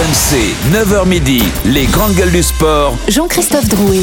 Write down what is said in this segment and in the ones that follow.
RMC, 9h midi, les grandes gueules du sport. Jean-Christophe Drouet.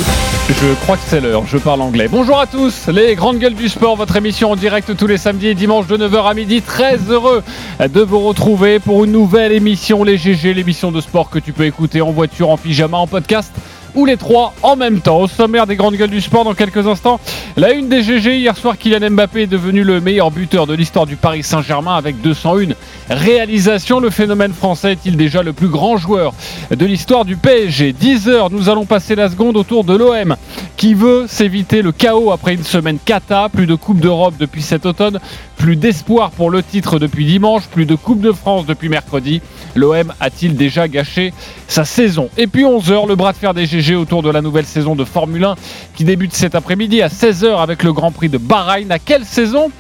Je crois que c'est l'heure, je parle anglais. Bonjour à tous, les grandes gueules du sport, votre émission en direct tous les samedis et dimanches de 9h à midi. Très heureux de vous retrouver pour une nouvelle émission, les GG, l'émission de sport que tu peux écouter en voiture, en pyjama, en podcast ou les trois en même temps. Au sommaire des grandes gueules du sport dans quelques instants, la une des GG. Hier soir, Kylian Mbappé est devenu le meilleur buteur de l'histoire du Paris Saint-Germain avec 201 réalisations. Le phénomène français est-il déjà le plus grand joueur de l'histoire du PSG 10 heures, nous allons passer la seconde autour de l'OM qui veut s'éviter le chaos après une semaine cata. Plus de Coupe d'Europe depuis cet automne, plus d'espoir pour le titre depuis dimanche, plus de Coupe de France depuis mercredi. L'OM a-t-il déjà gâché sa saison Et puis 11h, le bras de fer des GG autour de la nouvelle saison de Formule 1 qui débute cet après-midi à 16h avec le Grand Prix de Bahreïn. À quelle saison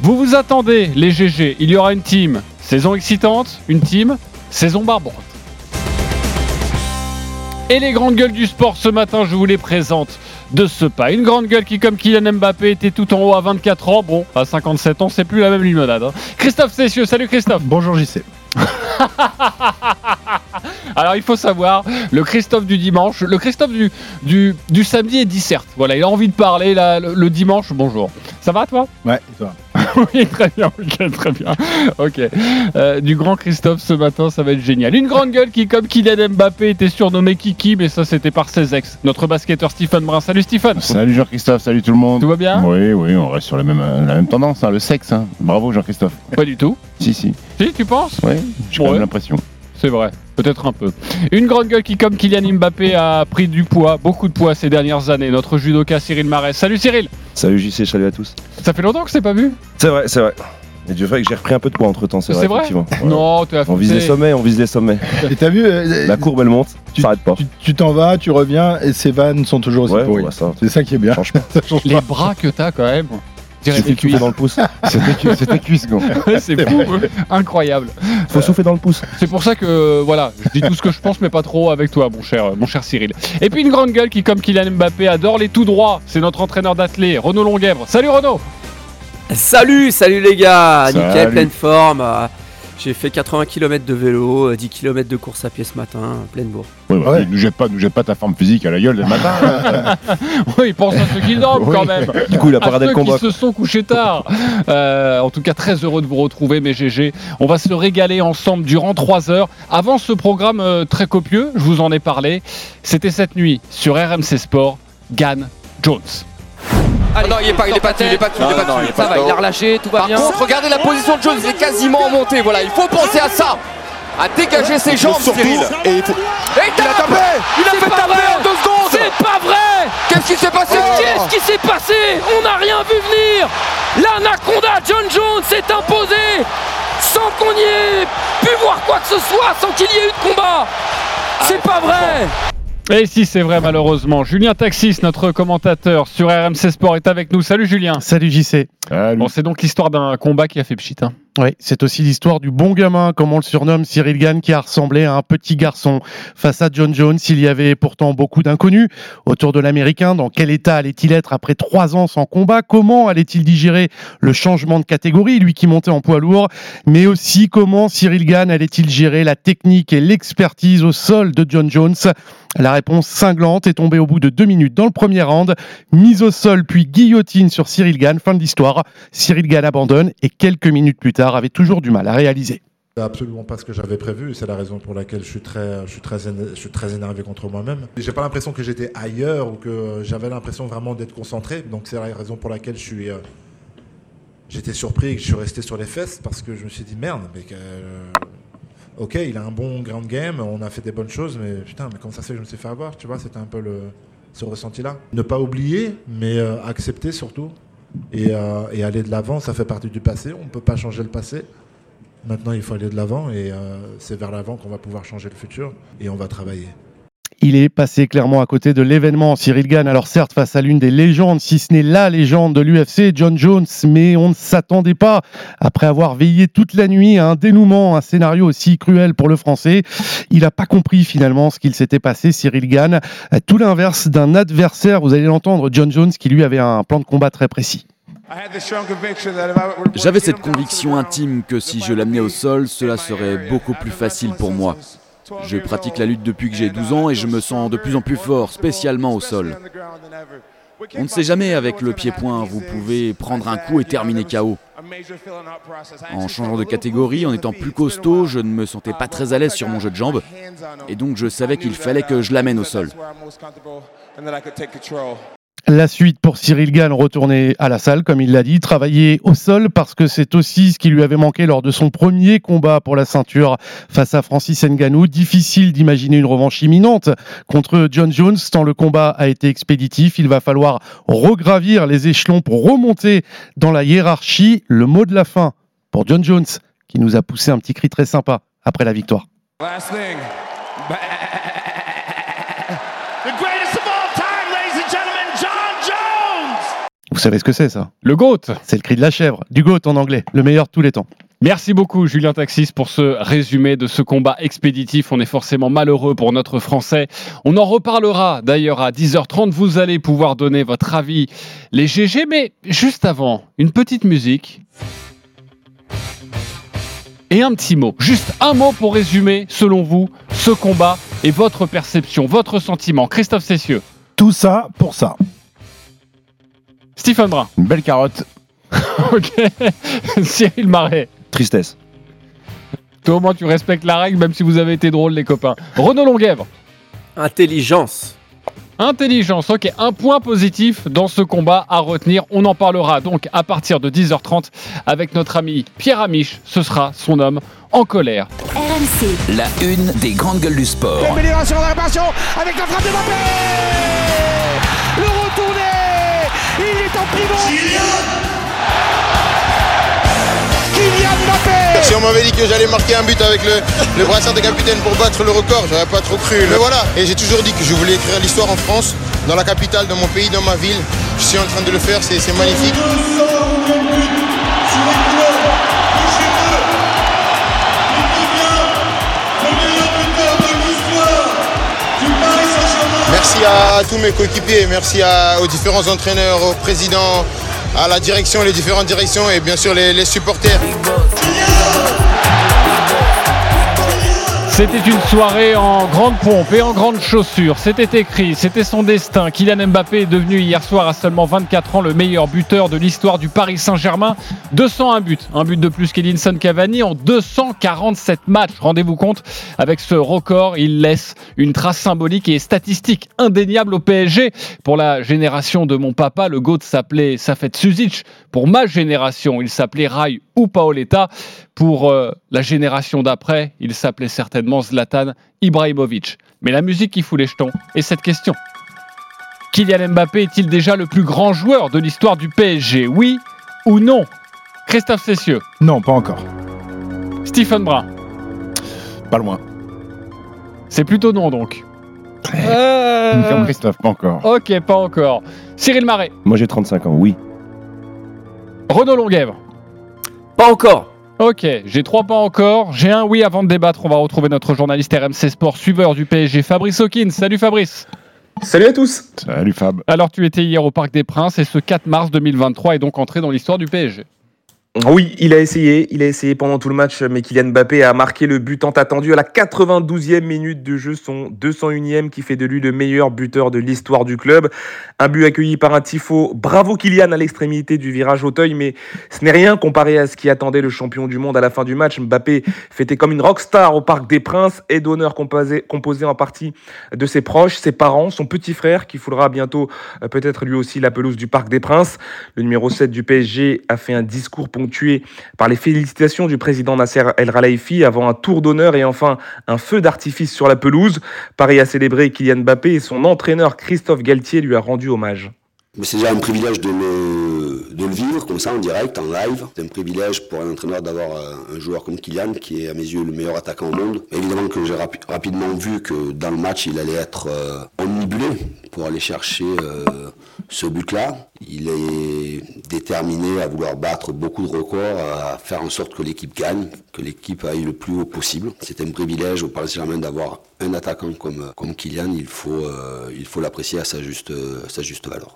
vous vous attendez, les GG Il y aura une team saison excitante, une team saison barbante. Et les grandes gueules du sport ce matin, je vous les présente de ce pas. Une grande gueule qui, comme Kylian Mbappé, était tout en haut à 24 ans. Bon, à 57 ans, c'est plus la même limonade. hein. Christophe Cessieux, salut Christophe. Bonjour JC. Alors il faut savoir, le Christophe du dimanche, le Christophe du, du, du samedi est disserte. Voilà, il a envie de parler là, le, le dimanche. Bonjour. Ça va toi? Ouais, et toi Oui, très bien, très bien. Ok. Euh, du grand Christophe ce matin, ça va être génial. Une grande gueule qui, comme Kylian Mbappé, était surnommé Kiki, mais ça c'était par ses ex. Notre basketteur Stephen Brun. Salut Stephen. Salut Jean-Christophe, salut tout le monde. Tout va bien? Oui, oui, on reste sur la même, la même tendance, hein, le sexe. hein. Bravo Jean-Christophe. Pas du tout. Si, si. Si, tu penses? Oui, j'ai Ouais. l'impression. C'est vrai, peut-être un peu. Une grande gueule qui, comme Kylian Mbappé, a pris du poids, beaucoup de poids ces dernières années. Notre judoka Cyril Marès. Salut Cyril Salut JC, salut à tous. Ça fait longtemps que c'est pas vu C'est vrai, c'est vrai. Et Dieu fait que j'ai repris un peu de poids entre temps, c'est vrai. C'est vrai effectivement. Ouais. Non, tu as On vise les sommets, on vise les sommets. Et t'as vu, euh, La courbe elle monte, tu- ça arrête pas. tu- t'en vas, tu reviens, et ces vannes sont toujours aussi Ouais, pourries. bah. C'est ça qui est bien. Franchement, Ça change Les pas. bras que t'as quand même. Cuisses. dans le pouce. C'était cu- C'était cuisse, gros. C'est fou, incroyable. Faut souffler dans le pouce. C'est pour ça que voilà, je dis tout ce que je pense, mais pas trop avec toi, mon cher, mon cher Cyril. Et puis une grande gueule qui, comme Kylian Mbappé, adore les tout droits. C'est notre entraîneur d'athlé, Renaud Longuèvre. Salut Renaud. Salut, salut les gars, Salut. nickel, pleine forme. Euh, J'ai fait 80 km de vélo, euh, 10 km de course à pied ce matin, euh, pleine bourre. Ouais, bah, Ouais. Nous jette pas, nous jette pas ta forme physique à la gueule le matin. Oui, il pense à ceux qui dorment Oui. quand même. Du coup, il a à pas regardé ceux le combat. qui se sont couchés tard. Euh, en tout cas, très heureux de vous retrouver, mes GG. On va se régaler ensemble durant 3 heures. Avant ce programme euh, très copieux, je vous en ai parlé. C'était cette nuit sur RMC Sport, Gann Jones. Allez, non, il est pas, il est pas dessus, il est pas dessus, il est pas dessus. Ça va, il a relâché, tout va Par bien. contre, regardez la position de Jones, il est quasiment en montée. Voilà, il faut penser à ça. À dégager ses jambes, Cyril. Et il, faut... Et il a tapé Il a fait taper en deux secondes C'est pas vrai Qu'est-ce qui s'est passé Qu'est-ce qui s'est passé? On n'a rien vu venir L'anaconda John Jones s'est imposé sans qu'on y ait pu voir quoi que ce soit, sans qu'il y ait eu de combat C'est pas vrai Et si c'est vrai, malheureusement, Julien Taxis, notre commentateur sur RMC Sport, est avec nous. Salut Julien. Salut JC. Salut. Bon, c'est donc l'histoire d'un combat qui a fait pchit. hein. Oui, c'est aussi l'histoire du bon gamin, comme on le surnomme, Cyril Gann, qui a ressemblé à un petit garçon. Face à John Jones, il y avait pourtant beaucoup d'inconnus autour de l'Américain. Dans quel état allait-il être après trois ans sans combat? Comment allait-il digérer le changement de catégorie, lui qui montait en poids lourd? Mais aussi, comment Cyril Gann allait-il gérer la technique et l'expertise au sol de John Jones? La réponse cinglante est tombée au bout de deux minutes dans le premier round. Mise au sol, puis guillotine sur Cyril Gann. Fin de l'histoire. Cyril Gann abandonne et quelques minutes plus tard avait toujours du mal à réaliser. C'est absolument pas ce que j'avais prévu. C'est la raison pour laquelle je suis très, je suis très, je suis très énervé contre moi-même. J'ai pas l'impression que j'étais ailleurs ou que j'avais l'impression vraiment d'être concentré. Donc c'est la raison pour laquelle je suis, euh, j'étais surpris et que je suis resté sur les fesses parce que je me suis dit merde, mais euh, ok, il a un bon ground game, on a fait des bonnes choses, mais putain, mais comment ça se fait que je me suis fait avoir? Tu vois, c'était un peu le, ce ressenti-là. Ne pas oublier, mais euh, accepter surtout et, euh, et aller de l'avant. Ça fait partie du passé. On ne peut pas changer le passé. Maintenant, il faut aller de l'avant et euh, c'est vers l'avant qu'on va pouvoir changer le futur et on va travailler. Il est passé clairement à côté de l'événement. Cyril Gann, alors certes face à l'une des légendes, si ce n'est la légende de l'UFC, John Jones, mais on ne s'attendait pas, après avoir veillé toute la nuit à un dénouement, un scénario aussi cruel pour le Français. Il n'a pas compris finalement ce qu'il s'était passé, Cyril Gann. Tout l'inverse d'un adversaire, vous allez l'entendre, John Jones, qui lui avait un plan de combat très précis. J'avais cette conviction intime que si je l'amenais au sol, cela serait beaucoup plus facile pour moi. Je pratique la lutte depuis que j'ai 12 ans et je me sens de plus en plus fort, spécialement au sol. On ne sait jamais avec le pied-point, vous pouvez prendre un coup et terminer KO. En changeant de catégorie, en étant plus costaud, je ne me sentais pas très à l'aise sur mon jeu de jambes et donc je savais qu'il fallait que je l'amène au sol. La suite pour Cyril Gann, retourner à la salle, comme il l'a dit, travailler au sol parce que c'est aussi ce qui lui avait manqué lors de son premier combat pour la ceinture face à Francis Ngannou. Difficile d'imaginer une revanche imminente contre John Jones tant le combat a été expéditif. Il va falloir regravir les échelons pour remonter dans la hiérarchie. Le mot de la fin pour John Jones qui nous a poussé un petit cri très sympa après la victoire. Vous savez ce que c'est ça Le GOAT C'est le cri de la chèvre, du GOAT en anglais, le meilleur de tous les temps. Merci beaucoup Julien Taxis pour ce résumé de ce combat expéditif. On est forcément malheureux pour notre Français. On en reparlera d'ailleurs à 10h30. Vous allez pouvoir donner votre avis, les GG, mais juste avant, une petite musique. Et un petit mot, juste un mot pour résumer, selon vous, ce combat et votre perception, votre sentiment. Christophe Cessieux. Tout ça pour ça. Stephen Brun. Une belle carotte. ok. Cyril Marais. Tristesse. Toi, au moins, tu respectes la règle, même si vous avez été drôles, les copains. Renaud Longuèvre. Intelligence. Intelligence, ok, un point positif dans ce combat à retenir. On en parlera donc à partir de 10h30 avec notre ami Pierre Amiche. Ce sera son homme en colère. RMC. La une des grandes gueules du sport. Amélioration de la avec la frappe de Mbappé Le retourné Il est en Kylian Mbappé Si on m'avait dit que j'allais marquer un but avec le, le brassard de capitaine pour battre le record, j'aurais pas trop cru. Mais voilà, et j'ai toujours dit que je voulais écrire l'histoire en France, dans la capitale, dans mon pays, dans ma ville. Je suis en train de le faire, c'est magnifique. Merci à tous mes coéquipiers, merci aux différents entraîneurs, au président, à la direction, les différentes directions et bien sûr les supporters. C'était une soirée en grande pompe et en grande chaussure. C'était écrit, c'était son destin. Kylian Mbappé est devenu hier soir à seulement 24 ans le meilleur buteur de l'histoire du Paris Saint-Germain. 201 buts, un but de plus qu'Edinson Cavani en 247 matchs. Rendez-vous compte, avec ce record, il laisse une trace symbolique et statistique indéniable au PSG. Pour la génération de mon papa, le GOAT s'appelait Safet Suzic. Pour ma génération, il s'appelait Rai ou Paoletta. Pour euh, la génération d'après, il s'appelait certainement Zlatan Ibrahimovic. Mais la musique qui fout les jetons est cette question. Kylian Mbappé est-il déjà le plus grand joueur de l'histoire du PSG Oui ou non? Christophe Cessieux. Non, pas encore. Stephen Brun. Pas loin. C'est plutôt non donc. Euh, Comme Christophe, pas encore. Ok, pas encore. Cyril Marais. Moi j'ai 35 ans, oui. Renaud Longuèvre. Pas encore. Ok, j'ai trois pas encore. J'ai un oui avant de débattre. On va retrouver notre journaliste RMC Sport, suiveur du PSG, Fabrice Hawkins. Salut Fabrice. Salut à tous. Salut Fab. Alors tu étais hier au Parc des Princes et ce 4 mars 2023 est donc entré dans l'histoire du PSG. Oui, il a essayé, il a essayé pendant tout le match, mais Kylian Mbappé a marqué le but tant attendu à la 92e minute de jeu, son 201e qui fait de lui le meilleur buteur de l'histoire du club. Un but accueilli par un tifo. Bravo Kylian à l'extrémité du virage Auteuil, mais ce n'est rien comparé à ce qui attendait le champion du monde à la fin du match. Mbappé fêtait comme une rockstar au Parc des Princes et d'honneur composé, composé en partie de ses proches, ses parents, son petit frère qui foulera bientôt euh, peut-être lui aussi la pelouse du Parc des Princes. Le numéro 7 du PSG a fait un discours ponctué par les félicitations du président Nasser El Khelaifi avant un tour d'honneur et enfin un feu d'artifice sur la pelouse. Paris a célébré Kylian Mbappé et son entraîneur Christophe Galtier lui a rendu hommage. De le vivre comme ça en direct, en live. C'est un privilège pour un entraîneur d'avoir euh, un joueur comme Kylian, qui est à mes yeux le meilleur attaquant au monde. Évidemment que j'ai rapi rapidement vu que dans le match, il allait être euh, omnibulé pour aller chercher euh, ce but-là. Il est déterminé à vouloir battre beaucoup de records, à faire en sorte que l'équipe gagne, que l'équipe aille le plus haut possible. C'est un privilège au Paris Saint-Germain d'avoir un attaquant comme, comme Kylian. Il faut, l'apprécier à sa juste, sa juste valeur.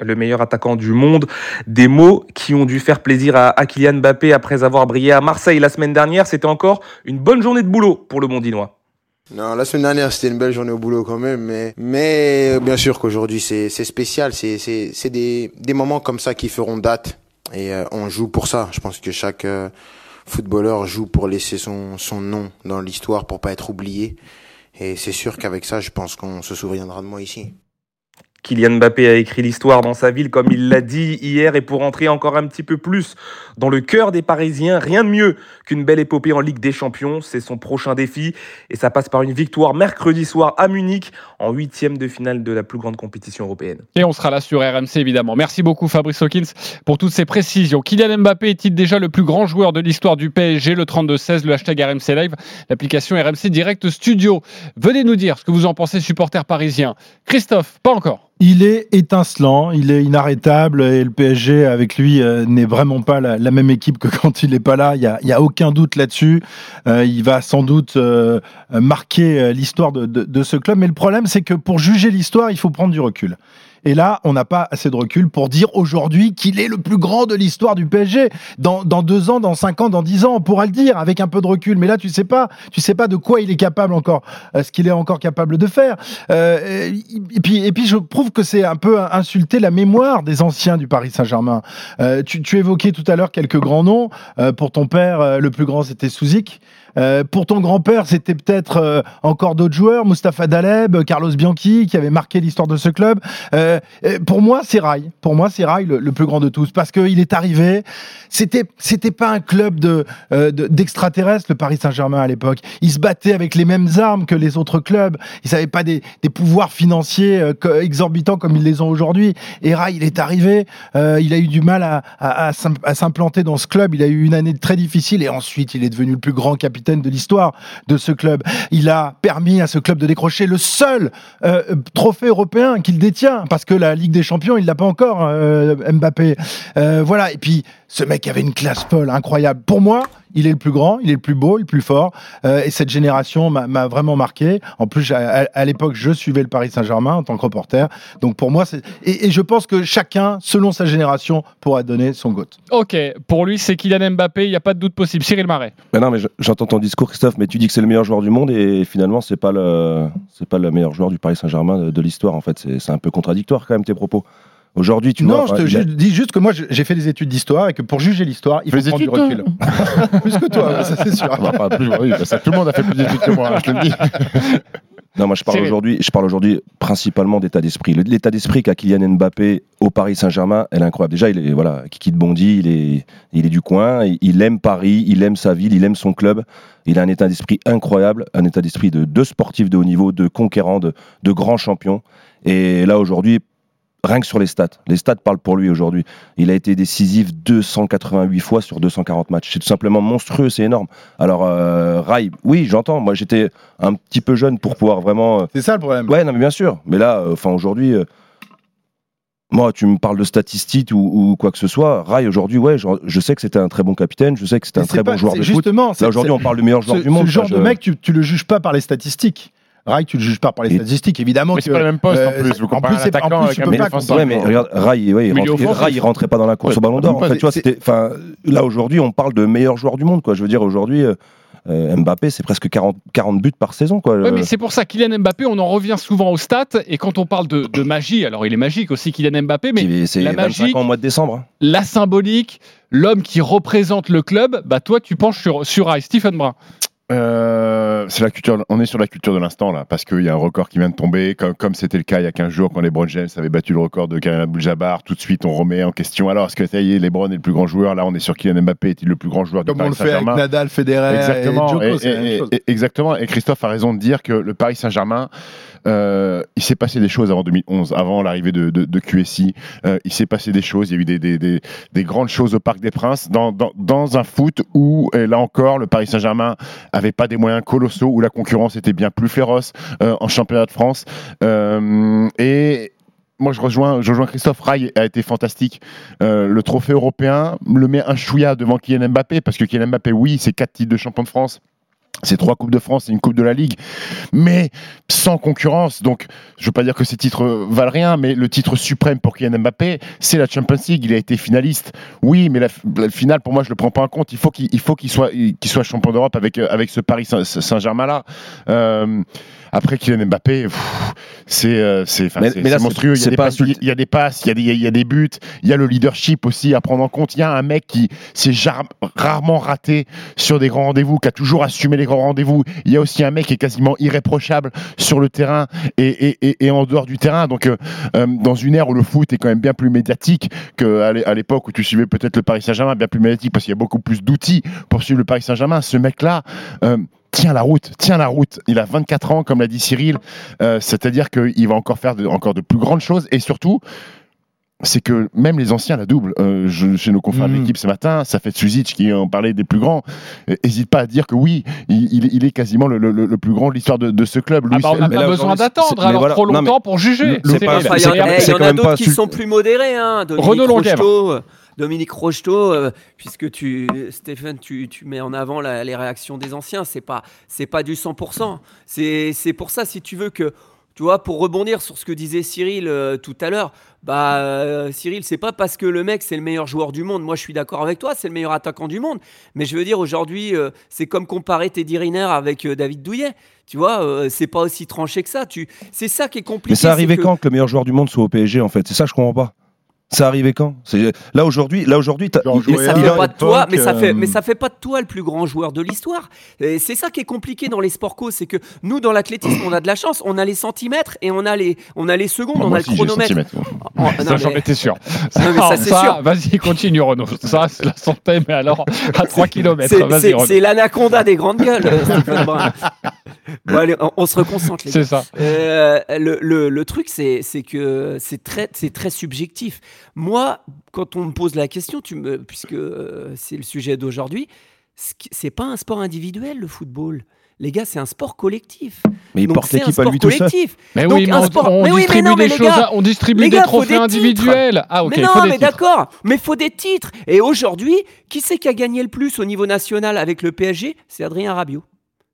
Le meilleur attaquant du monde. Des mots qui ont dû faire plaisir à, à Kylian Mbappé après avoir brillé à Marseille la semaine dernière. C'était encore une bonne journée de boulot pour le Mondinois. Non, la semaine dernière, c'était une belle journée au boulot quand même, mais, mais bien sûr qu'aujourd'hui, c'est spécial. C'est des, des moments comme ça qui feront date. Et euh, on joue pour ça. Je pense que chaque euh, footballeur joue pour laisser son, son nom dans l'histoire, pour pas être oublié. Et c'est sûr qu'avec ça, je pense qu'on se souviendra de moi ici. Kylian Mbappé a écrit l'histoire dans sa ville, comme il l'a dit hier, et pour entrer encore un petit peu plus dans le cœur des Parisiens, rien de mieux qu'une belle épopée en Ligue des Champions. C'est son prochain défi, et ça passe par une victoire mercredi soir à Munich, en huitième de finale de la plus grande compétition européenne. Et on sera là sur RMC évidemment. Merci beaucoup Fabrice Hawkins pour toutes ces précisions. Kylian Mbappé est-il déjà le plus grand joueur de l'histoire du PSG Le 32-16, le hashtag RMC Live, l'application RMC Direct Studio? Venez nous dire ce que vous en pensez, supporters parisiens. Christophe, pas encore. Il est étincelant, il est inarrêtable et le PSG avec lui euh, n'est vraiment pas la, la, même équipe que quand il n'est pas là. Il y a, a, aucun doute là-dessus. Euh, il va sans doute euh, marquer l'histoire de, de, de, ce club. Mais le problème, c'est que pour juger l'histoire, il faut prendre du recul. Et là, on n'a pas assez de recul pour dire aujourd'hui qu'il est le plus grand de l'histoire du PSG. Dans, dans, deux ans, dans cinq ans, dans dix ans, on pourra le dire avec un peu de recul. Mais là, tu sais pas, tu sais pas de quoi il est capable encore, euh, ce qu'il est encore capable de faire. Euh, et puis, et puis, je trouve que c'est un peu insulter la mémoire des anciens du Paris Saint-Germain. Euh, tu, tu, évoquais tout à l'heure quelques grands noms. Euh, pour ton père, le plus grand, c'était Souzik. Euh, pour ton grand-père, c'était peut-être euh, encore d'autres joueurs, Mustapha Daleb, Carlos Bianchi, qui avait marqué l'histoire de ce club. Euh, pour moi, c'est Rai. Pour moi, c'est Rai le, plus grand de tous, parce qu'il est arrivé. C'était, c'était pas un club de, d'extraterrestres, le Paris Saint-Germain à l'époque. Il se battait avec les mêmes armes que les autres clubs. Ils n'avaient pas des, des, pouvoirs financiers exorbitants comme ils les ont aujourd'hui. Et Rai, il est arrivé. il a eu du mal à, à, à s'implanter dans ce club. Il a eu une année très difficile et ensuite, il est devenu le plus grand capitaine de l'histoire de ce club. Il a permis à ce club de décrocher le seul euh, trophée européen qu'il détient, parce que la Ligue des Champions, il l'a pas encore, euh, Mbappé. Euh, voilà. Et puis, ce mec avait une classe folle, incroyable. Pour moi, il est le plus grand, il est le plus beau, le plus fort. Euh, et cette génération m'a vraiment marqué. En plus, à, à l'époque, je suivais le Paris Saint-Germain en tant que reporter. Donc pour moi, c'est et, et, je pense que chacun, selon sa génération, pourra donner son goût. Ok, pour lui, c'est Kylian Mbappé. Il n'y a pas de doute possible. Cyril Marais. Mais non, mais j'entends ton discours, Christophe. Mais tu dis que c'est le meilleur joueur du monde et finalement, c'est pas le c'est pas le meilleur joueur du Paris Saint-Germain de, de l'histoire. En fait, c'est un peu contradictoire quand même tes propos. Aujourd'hui, tu non, vois, je te dis juste que moi j'ai fait des études d'histoire et que pour juger l'histoire, il faut prendre du recul. plus que toi, ça c'est sûr. Bah, pas plus, oui, ça, tout le monde a fait plus d'études que moi, je te le dis. Non, moi je parle aujourd'hui, je parle aujourd'hui principalement d'état d'esprit. L'état d'esprit qu'a Kylian Mbappé au Paris Saint-Germain, elle est incroyable. Déjà, il est voilà, Kiki de Bondy, il est, il est du coin, il aime Paris, il aime sa ville, il aime son club. Il a un état d'esprit incroyable, un état d'esprit de deux sportifs de haut niveau, de conquérants, de, de grands champions. Et là aujourd'hui, rien que sur les stats. Les stats parlent pour lui aujourd'hui. Il a été décisif 288 fois sur 240 matchs. C'est tout simplement monstrueux, c'est énorme. Alors, euh, Rai, oui, j'entends. Moi, j'étais un petit peu jeune pour pouvoir vraiment. C'est ça le problème. Ouais, non, mais bien sûr. Mais là, enfin, euh, aujourd'hui. Euh, moi, tu me parles de statistiques ou, ou, quoi que ce soit. Rai, aujourd'hui, ouais, je, je, sais que c'était un très bon capitaine, je sais que c'était un très pas, bon joueur de justement, foot. Là, aujourd'hui, on parle du meilleur joueur ce, du monde. Ce genre ça, de mec, tu, tu le juges pas par les statistiques. Rai, tu le juges pas par les statistiques, évidemment. Mais c'est pas le même poste en plus. Vous comparez un attaquant avec un défenseur. Ouais, mais regarde, Rai, ouais, il, Rai, il rentrait pas dans la course au Ballon d'Or. En fait, tu vois, c'était, enfin, là aujourd'hui, on parle de meilleur joueur du monde, quoi. Je veux dire, aujourd'hui. Euh, Mbappé, c'est presque 40, 40, buts par saison. Quoi. Ouais, mais c'est pour ça, Kylian Mbappé, on en revient souvent aux stats. Et quand on parle de, de magie, alors il est magique aussi, Kylian Mbappé, mais c'est la magie, en mois de décembre. La symbolique, l'homme qui représente le club, bah toi, tu penches sur, sur Rai. Stephen Brun. Euh, c'est la culture. On est sur la culture de l'instant là, parce qu'il y a un record qui vient de tomber, comme comme c'était le cas il y a 15 jours quand LeBron James avait battu le record de Karim Abdul-Jabbar. Tout de suite, on remet en question. Alors, est-ce que ça y est, LeBron est le plus grand joueur? Là, on est sur Kylian Mbappé est-il le plus grand joueur comme du Paris Saint-Germain Comme on le fait avec Nadal, Federer, exactement. et Djoko, et, et, et, exactement. Et Christophe a raison de dire que le Paris Saint-Germain. Euh, il s'est passé des choses avant 2011, avant l'arrivée de, QSI. Euh, il s'est passé des choses. Il y a eu des, des, des, des grandes choses au Parc des Princes dans, un foot où, là encore, le Paris Saint-Germain avait pas des moyens colossaux, où la concurrence était bien plus féroce euh, en championnat de France. Et moi, je rejoins, je rejoins Christophe Rai a été fantastique. Le trophée européen le met un chouïa devant Kylian Mbappé parce que Kylian Mbappé, oui, c'est quatre titres de champion de France c'est trois Coupes de France et une Coupe de la Ligue, mais sans concurrence. Donc, je ne veux pas dire que ces titres valent rien, mais le titre suprême pour Kylian Mbappé, c'est la Champions League. Il a été finaliste. Oui, mais la, finale, pour moi, je ne le prends pas en compte. Il faut qu'il soit, champion d'Europe avec, avec ce Paris Saint-Germain-là. Euh, après, Kylian Mbappé, c'est monstrueux. Il y, a des passes, il y a des passes, il y a des, il y a des buts, il y a le leadership aussi à prendre en compte. Il y a un mec qui s'est rarement raté sur des grands rendez-vous, qui a toujours assumé les grands rendez-vous. Il y a aussi un mec qui est quasiment irréprochable sur le terrain et, et, et en dehors du terrain. Donc, euh, euh, dans une ère où le foot est quand même bien plus médiatique qu'à l'époque où tu suivais peut-être le Paris Saint-Germain, bien plus médiatique parce qu'il y a beaucoup plus d'outils pour suivre le Paris Saint-Germain. Ce mec-là, euh, tient la route, tient la route. Il a 24 ans, comme l'a dit Cyril, euh, c'est-à-dire qu'il va encore faire de, encore de plus grandes choses et surtout. C'est que même les anciens la double. Euh, chez nos confrères de Mm. l'équipe ce matin, ça fait Suzic qui en parlait des plus grands. N'hésite pas à dire que oui, il, il- il est quasiment le, le- le plus grand de l'histoire de, de ce club. Ah Luis bah, on n'a pas besoin d'attendre alors trop longtemps pour juger. il y, en- y a d'autres qui sont plus modérés. Hein. Renaud Longuèvre. Dominique Rocheteau, euh, puisque tu, Stéphane, tu, tu mets en avant la- les réactions des anciens, c'est pas, c'est pas du 100%. C'est, pour ça, si tu veux que, tu vois, pour rebondir sur ce que disait Cyril euh, tout à l'heure, bah euh, Cyril, c'est pas parce que le mec c'est le meilleur joueur du monde. Moi, je suis d'accord avec toi, c'est le meilleur attaquant du monde. Mais je veux dire, aujourd'hui, euh, c'est comme comparer Teddy Riner avec David Douillet. Tu vois, c'est pas aussi tranché que ça. Tu, c'est ça qui est compliqué. Mais ça arrivait que- quand que le meilleur joueur du monde soit au PSG en fait? C'est ça que je comprends pas. Ça arrivait quand? Là aujourd'hui, là aujourd'hui, Mais ça fait pas de toi, mais ça fait, euh, mais ça fait pas de toi le plus grand joueur de l'histoire. C'est ça qui est compliqué dans les sports co, c'est que nous dans l'athlétisme on a de la chance, on a les centimètres et on a les, on a les secondes, on a aussi, le chronomètre. Oh, non, Ça, j'en mais- étais sûr. Non, mais ça, sûr. Vas-y, continue, Renaud. Ça, c'est la santé, mais alors à 3 km. C'est- l'anaconda des grandes gueules. Bon, allez, on, on se reconcentre. les C'est ça. Euh, le, le- le truc, c'est c'est que c'est très, c'est très subjectif. Moi, quand on me pose la question, tu me, puisque euh, c'est le sujet d'aujourd'hui, c'est pas un sport individuel, le football. Les gars, c'est un sport collectif. Mais il Donc, porte l'équipe à lui tout seul. Mais Donc, oui, mais un on, sport- on mais oui, mais distribue non, mais les choses, gars, on distribue les des gars, trophées individuels. Ah ok, mais non, faut des mais d'accord, mais il faut des titres. Et aujourd'hui, qui c'est qui a gagné le plus au niveau national avec le PSG C'est Adrien Rabiot.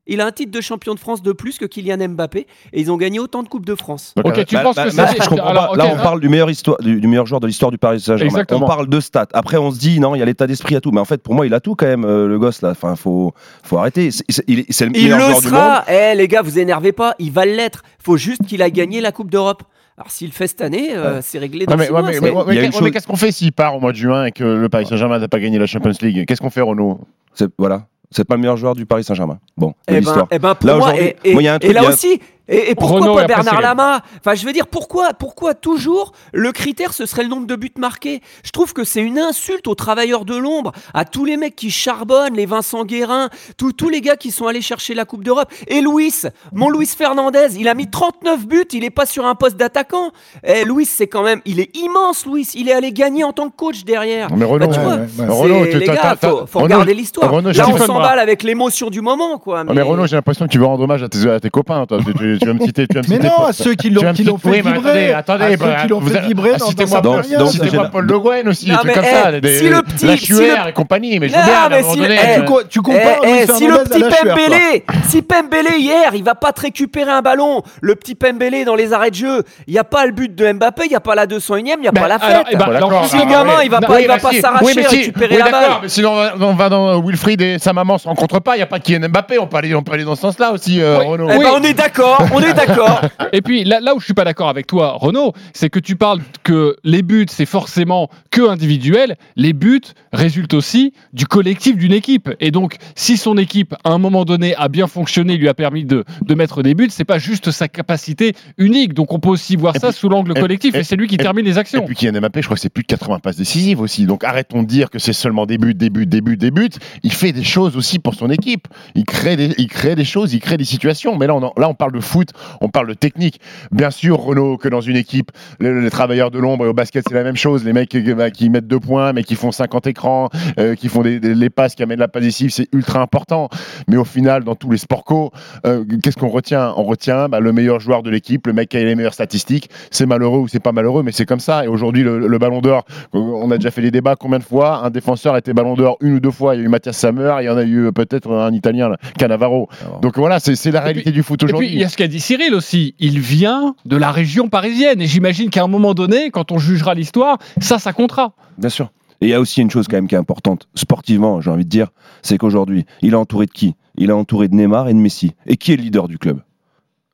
Il a un titre de champion de France de plus que Kylian Mbappé et ils ont gagné autant de coupes de France. Ok, tu Bah, penses bah, que bah, c'est. je comprends alors, pas. ok, Là, on hein. parle du meilleur, histoire, du, du meilleur joueur de l'histoire du Paris Saint-Germain. Exactement. On parle de stats. Après, on se dit, non, il y a l'état d'esprit à tout. Mais en fait, pour moi, il a tout quand même, euh, le gosse, là. Enfin, faut, faut arrêter. C'est il le Il meilleur le joueur du monde. sera. Eh les gars, vous énervez pas. Il va l'être. Faut juste qu'il a gagné la Coupe d'Europe. Alors s'il le fait cette année, euh, c'est réglé dans Ouais, mais, six ouais, mois, mais- chose- qu'est-ce qu'on fait s'il part au mois de juin et que le Paris Saint-Germain n'a pas gagné la Champions League? Qu'est-ce qu'on fait, Renaud? C'est- Voilà. C'est pas le meilleur joueur du Paris Saint-Germain. Bon, de Eh ben, l'histoire. eh ben, pour Là, moi, aujourd'hui, et, et- moi, y a un et truc, là y a- aussi, et, et pourquoi Renaud et pas Bernard. Lama Enfin, je veux dire, pourquoi, pourquoi toujours le critère ce serait le nombre de buts marqués? Je trouve que c'est une insulte aux travailleurs de l'ombre, à tous les mecs qui charbonnent, les Vincent Guérin, tous tous les gars qui sont allés chercher la Coupe d'Europe. Et Luis, mon Luis Fernandez, il a mis 39 buts, il est pas sur un poste d'attaquant. Eh, Luis, c'est quand même, il est immense, Luis. Il est allé gagner en tant que coach derrière. Non, mais Renaud, Bah, tu ouais, vois, ouais, ouais. c'est- Renaud, tu- les gars, faut, faut Renaud, regarder l'histoire. Renaud, Là, on s'emballe avec l'émotion du moment, quoi. Mais Renaud, j'ai l'impression que tu veux rendre hommage à tes, à tes copains. Toi. Tu, vas me citer. Tu vas me Mais citer non, à ceux qui l'ont fait oui, vibrer. attendez, à attendez. ceux bah, qui l'ont vous fait vibrer Citez-moi Paul- Le Guen aussi, des trucs comme eh, ça. si le petit- la si Chuer le- et compagnie. Mais je veux bien, si- Tu, compares le petit. Pembele, si Pembele hier, il va pas te récupérer un ballon, le petit Pembele dans les arrêts de jeu, il y a pas le but de Mbappé, il y a pas la 201e, il y a pas la fête. eh d'accord, si le gamin, il va pas, oui, il va bah, pas si. s'arracher, récupérer la balle. sinon, on va, dans Wilfried et sa maman se rencontrent pas. Il n'y a pas Kylian Mbappé. On peut aller, on peut aller dans ce sens-là aussi. Renaud. Eh ben, on est d'accord, on est d'accord. Et puis là, là où je suis pas d'accord avec toi, Renaud, c'est que tu parles que les buts c'est forcément que individuel. Les buts résultent aussi du collectif d'une équipe. Et donc, si son équipe à un moment donné a bien fonctionné, lui a permis de, de mettre des buts, c'est pas juste sa capacité unique. Donc on peut aussi voir Et ça puis- sous l'angle et- collectif. Et, et- c'est lui qui et- termine les Et actions. puis Kylian Mbappé, je crois que c'est plus de 80 passes décisives aussi. Donc arrêtons de dire que c'est seulement des buts, des buts, des buts, des buts. Il fait des choses aussi pour son équipe. Il crée des, il crée des choses, il crée des situations. Mais là, on, en- là, on parle de foot, on parle de technique. Bien sûr, Renault, que dans une équipe, les, les travailleurs de l'ombre et au basket, c'est la même chose. Les mecs qui, bah, qui mettent deux points, mais qui font 50 écrans, euh, qui font des, des- les passes, qui amènent la passe décisive, c'est ultra important. Mais au final, dans tous les sports co, euh, qu'est-ce qu'on retient? On retient bah, le meilleur joueur de l'équipe, le mec qui a les meilleures statistiques. C'est malheureux ou c'est pas malheureux, mais c'est comme ça. Et aujourd'hui, le, le ballon d'or, on a déjà fait les débats combien de fois Un défenseur a été ballon d'or une ou deux fois? Il y a eu Mathias Sammer, il y en a eu euh, peut-être un Italien, là, Cannavaro. Donc voilà, c'est la réalité du foot il aujourd'hui. y a ce qu'a dit Cyril aussi. Il vient de la région parisienne. Et j'imagine qu'à un moment donné, quand on jugera l'histoire, ça, ça comptera. Bien sûr. Et il y a aussi une chose quand même qui est importante, sportivement, j'ai envie de dire, c'est qu'aujourd'hui, il est entouré de qui? Il est entouré de Neymar et de Messi. Et qui est le leader du club?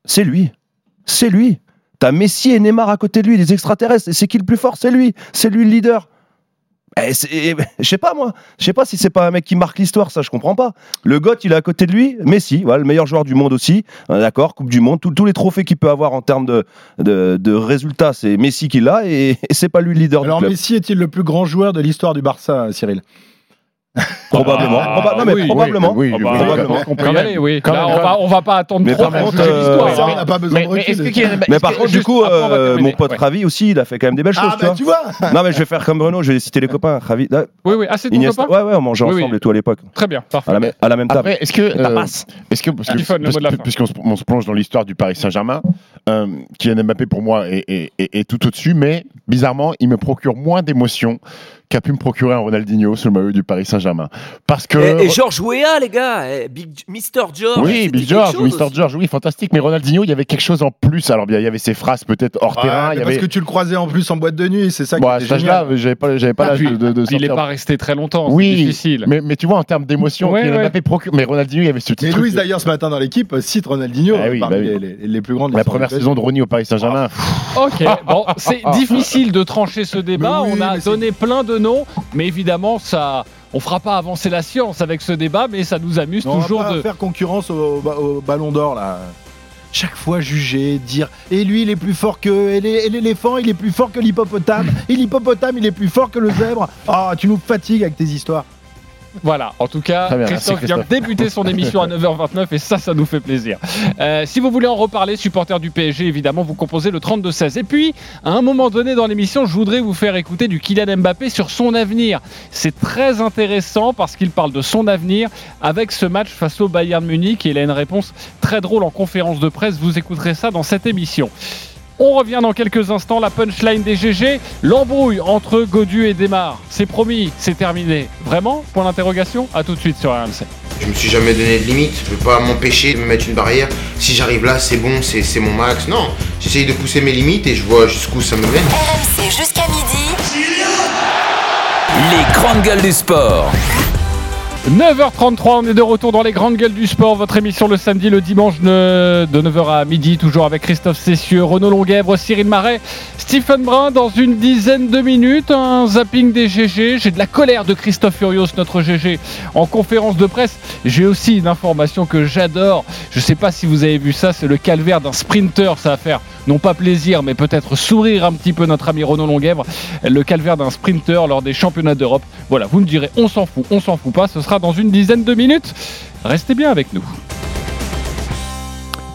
C'est lui. C'est lui. T'as Messi et Neymar à côté de lui, des extraterrestres. Et c'est qui le plus fort? C'est lui. C'est lui le leader. Eh, c'est- eh, je sais pas moi, je sais pas si c'est pas un mec qui marque l'histoire, ça je comprends pas. Le goth il est à côté de lui, Messi, voilà, le meilleur joueur du monde aussi, Euh, d'accord, Coupe du Monde, tous- les trophées qu'il peut avoir en termes de, de, de résultats, c'est Messi qui l'a et, et c'est pas lui le leader Alors du club. Messi est-il le plus grand joueur de l'histoire du Barça, Cyril? Probablement. Proba- non, mais oui, probablement. oui, oui, oui, probablement. On oui. Là, va, on va pas attendre Mais trop par contre, euh. Ça, on n'a pas besoin Mais, de mais recul. Mais est-ce par contre, du coup, euh, mon pote Ouais. Ravi aussi, il a fait quand même des belles choses, Ah bah tu vois vois. Non, mais je vais faire comme Bruno, je vais citer les copains. Ravi, là, Oui, oui. Ah, c'est ton copain ouais, ouais, on mangeait Oui, oui. ensemble et tout à l'époque, Très bien, parfait. à la, même- à la même table. Est-ce que, euh, est-ce que, fin. puisqu'on se, on se plonge dans l'histoire du Paris Saint-Germain, euh, Kylian Mbappé pour moi est tout au-dessus, mais bizarrement, il me procure moins d'émotions qu'a pu me procurer un Ronaldinho sur le maillot du Paris Saint-Germain. Parce que. Et, et Georges Weah, les gars, eh, Big, Mr. George. Oui, Big George, aussi. George, oui, fantastique. Mais Ronaldinho, il y avait quelque chose en plus. Alors, bien, il y avait ses phrases peut-être hors Ouais, terrain. Il y Parce avait. que tu le croisais en plus en boîte de nuit, c'est ça qui Bon, à cet génial. j'avais pas, j'avais pas Ah, l'âge puis, de, de, de Il n'est pas resté très longtemps, c'est Oui, difficile. Mais, mais tu vois, en termes d'émotion, Ouais, Kylian ouais. Mbappé procure. Mais Ronaldinho, il y avait ce petit Et truc. Louise d'ailleurs ce matin dans l'équipe cite Ronaldinho Ah oui, parmi bah oui. les, les- les plus grandes. La première saison de Ronnie au Paris Saint-Germain. Ok, bon, c'est difficile de trancher ce débat. On a donné plein de noms, mais évidemment, ça, on fera pas avancer la science avec ce débat, mais ça nous amuse Non, on va toujours pas de. faire concurrence au, au- au Ballon d'Or là. Chaque fois juger, dire et lui il est plus fort que et l'éléphant il est plus fort que l'hippopotame et l'hippopotame il est plus fort que le zèbre. Ah tu nous fatigues avec tes histoires. Voilà, en tout cas, bien, Christophe, vient débuter son émission à 9h29 et ça, ça nous fait plaisir. Euh, si vous voulez en reparler, supporter du PSG, évidemment, vous composez le 32-16. Et puis, à un moment donné dans l'émission, je voudrais vous faire écouter du Kylian Mbappé sur son avenir. C'est très intéressant parce qu'il parle de son avenir avec ce match face au Bayern Munich et il a une réponse très drôle en conférence de presse. Vous écouterez ça dans cette émission. On revient dans quelques instants, la punchline des GG, l'embrouille entre Godu et Desmar. C'est promis, c'est terminé. Vraiment? Point d'interrogation À tout de suite sur RMC. Je me suis jamais donné de limite, je veux pas m'empêcher de me mettre une barrière. Si j'arrive là, c'est bon, c'est c'est mon max. Non, j'essaye de pousser mes limites et je vois jusqu'où ça me mène. RMC jusqu'à midi. Les grandes gueules du sport. 9h33, on est de retour dans les grandes gueules du sport. Votre émission le samedi, le dimanche de 9h à midi, toujours avec Christophe Cessieux, Renaud Longuèvre, Cyril Marais, Stephen Brun. Dans une dizaine de minutes, un zapping des GG. J'ai de la colère de Christophe Furios, notre GG, en conférence de presse. J'ai aussi une information que j'adore. Je ne sais pas si vous avez vu ça, c'est le calvaire d'un sprinter. Ça va faire non pas plaisir, mais peut-être sourire un petit peu notre ami Renaud Longuèvre. Le calvaire d'un sprinter lors des championnats d'Europe. Voilà, vous me direz, on s'en fout, on s'en fout pas. Ce sera dans une dizaine de minutes. Restez bien avec nous.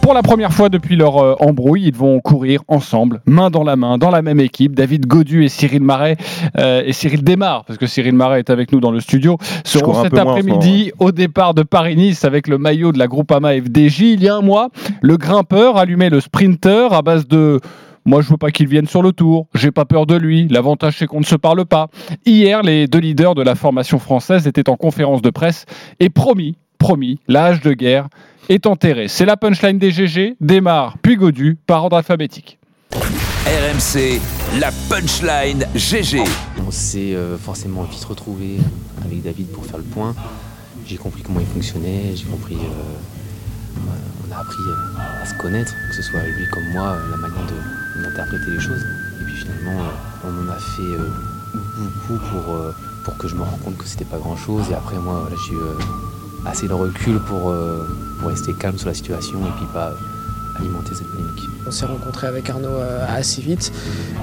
Pour la première fois depuis leur euh, embrouille, ils vont courir ensemble, main dans la main, dans la même équipe. David Godu et Cyril Marais euh, et Cyril Desmar, parce que Cyril Marais est avec nous dans le studio, seront cet après-midi au départ de Paris-Nice avec le maillot de la Groupama FDJ. Il y a un mois, le grimpeur allumait le sprinter à base de moi, je veux pas qu'il vienne sur le tour. J'ai pas peur de lui. L'avantage, c'est qu'on ne se parle pas. Hier, les deux leaders de la formation française étaient en conférence de presse et promis, promis, la hache de guerre est enterrée. C'est la punchline des GG, démarre, puis Godu, par ordre alphabétique. RMC, la punchline GG. On s'est euh, forcément vite retrouvé avec David pour faire le point. J'ai compris comment il fonctionnait, j'ai compris. euh, on a appris euh, à se connaître, que ce soit lui comme moi, euh, la manière d'interpréter les choses. Et puis finalement, euh, on en a fait euh, beaucoup pour, euh, pour que je me rende compte que c'était pas grand chose. Et après, moi, j'ai eu euh, assez de recul pour, euh, pour rester calme sur la situation et puis pas, alimenter cette polémique. On s'est rencontré avec Arnaud euh, assez vite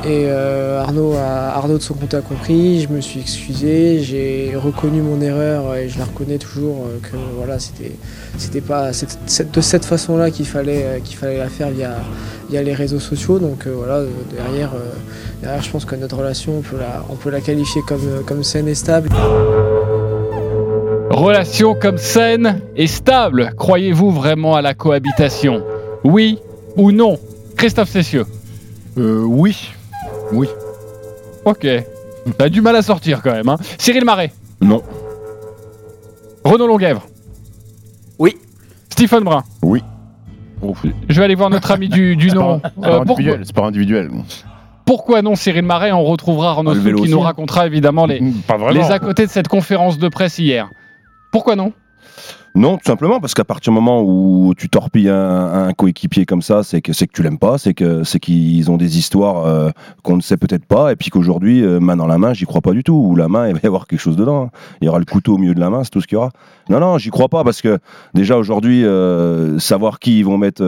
et euh, Arnaud, a, Arnaud de son côté a compris, je me suis excusé, j'ai reconnu mon erreur et je la reconnais toujours euh, que voilà c'était c'était pas de cette façon-là qu'il fallait qu'il fallait la faire via, via les réseaux sociaux donc voilà derrière, derrière je pense que notre relation on peut la, on peut la qualifier comme, comme saine et stable. Relation comme saine et stable, croyez-vous vraiment à la cohabitation? Oui ou non? Christophe Cessieux euh, Oui. Oui. Ok. T'as du mal à sortir quand même. Hein. Cyril Marais Non. Renaud Longuèvre. Stephen Brun Oui. Je vais aller voir notre ami du, du nom. Euh, c'est pas individuel. Pourquoi non Cyril Marais On retrouvera Arnaud Souk qui nous racontera évidemment les, les à côté de cette conférence de presse hier. Pourquoi non? Non, tout simplement parce qu'à partir du moment où tu torpilles un, coéquipier comme ça, c'est que c'est que tu l'aimes pas, c'est que c'est qu'ils ont des histoires euh, qu'on ne sait peut-être pas, et puis qu'aujourd'hui, euh, main dans la main, j'y crois pas du tout. Ou la main, il va y avoir quelque chose dedans. Hein. Il y aura le couteau au milieu de la main, c'est tout ce qu'il y aura. Non, non, j'y crois pas parce que déjà aujourd'hui, euh, savoir qui ils vont mettre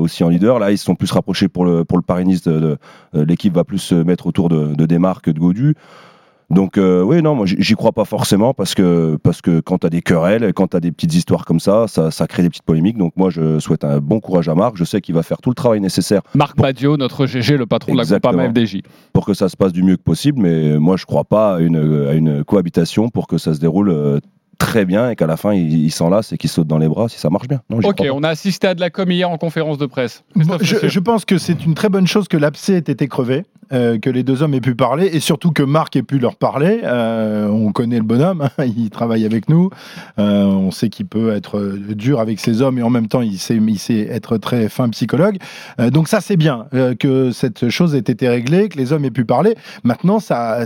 aussi en leader, là, ils se sont plus rapprochés pour le pour le pariniste. De, l'équipe va plus se mettre autour de, de que de Godu. Donc euh, oui, non, moi j'y crois pas forcément parce que parce que quand t'as des querelles, quand t'as des petites histoires comme ça, ça, crée des petites polémiques. Donc moi je souhaite un bon courage à Marc. Je sais qu'il va faire tout le travail nécessaire. Marc Badio, notre GG, le patron de la Groupama FDJ. Pour que ça se passe du mieux que possible, mais moi je crois pas à une, à une cohabitation pour que ça se déroule euh, très bien et qu'à la fin il, s'enlace et qu'il saute dans les bras si ça marche bien. ok, on a assisté à de la com hier en conférence de presse. je, pense que c'est une très bonne chose que l'abcès ait été crevé, euh, que les deux hommes aient pu parler et surtout que Marc ait pu leur parler. Euh, on connaît le bonhomme, hein, il travaille avec nous, euh, on sait qu'il peut être dur avec ses hommes et en même temps il sait, être très fin psychologue. donc ça c'est bien que cette chose ait été réglée, que les hommes aient pu parler. Maintenant ça,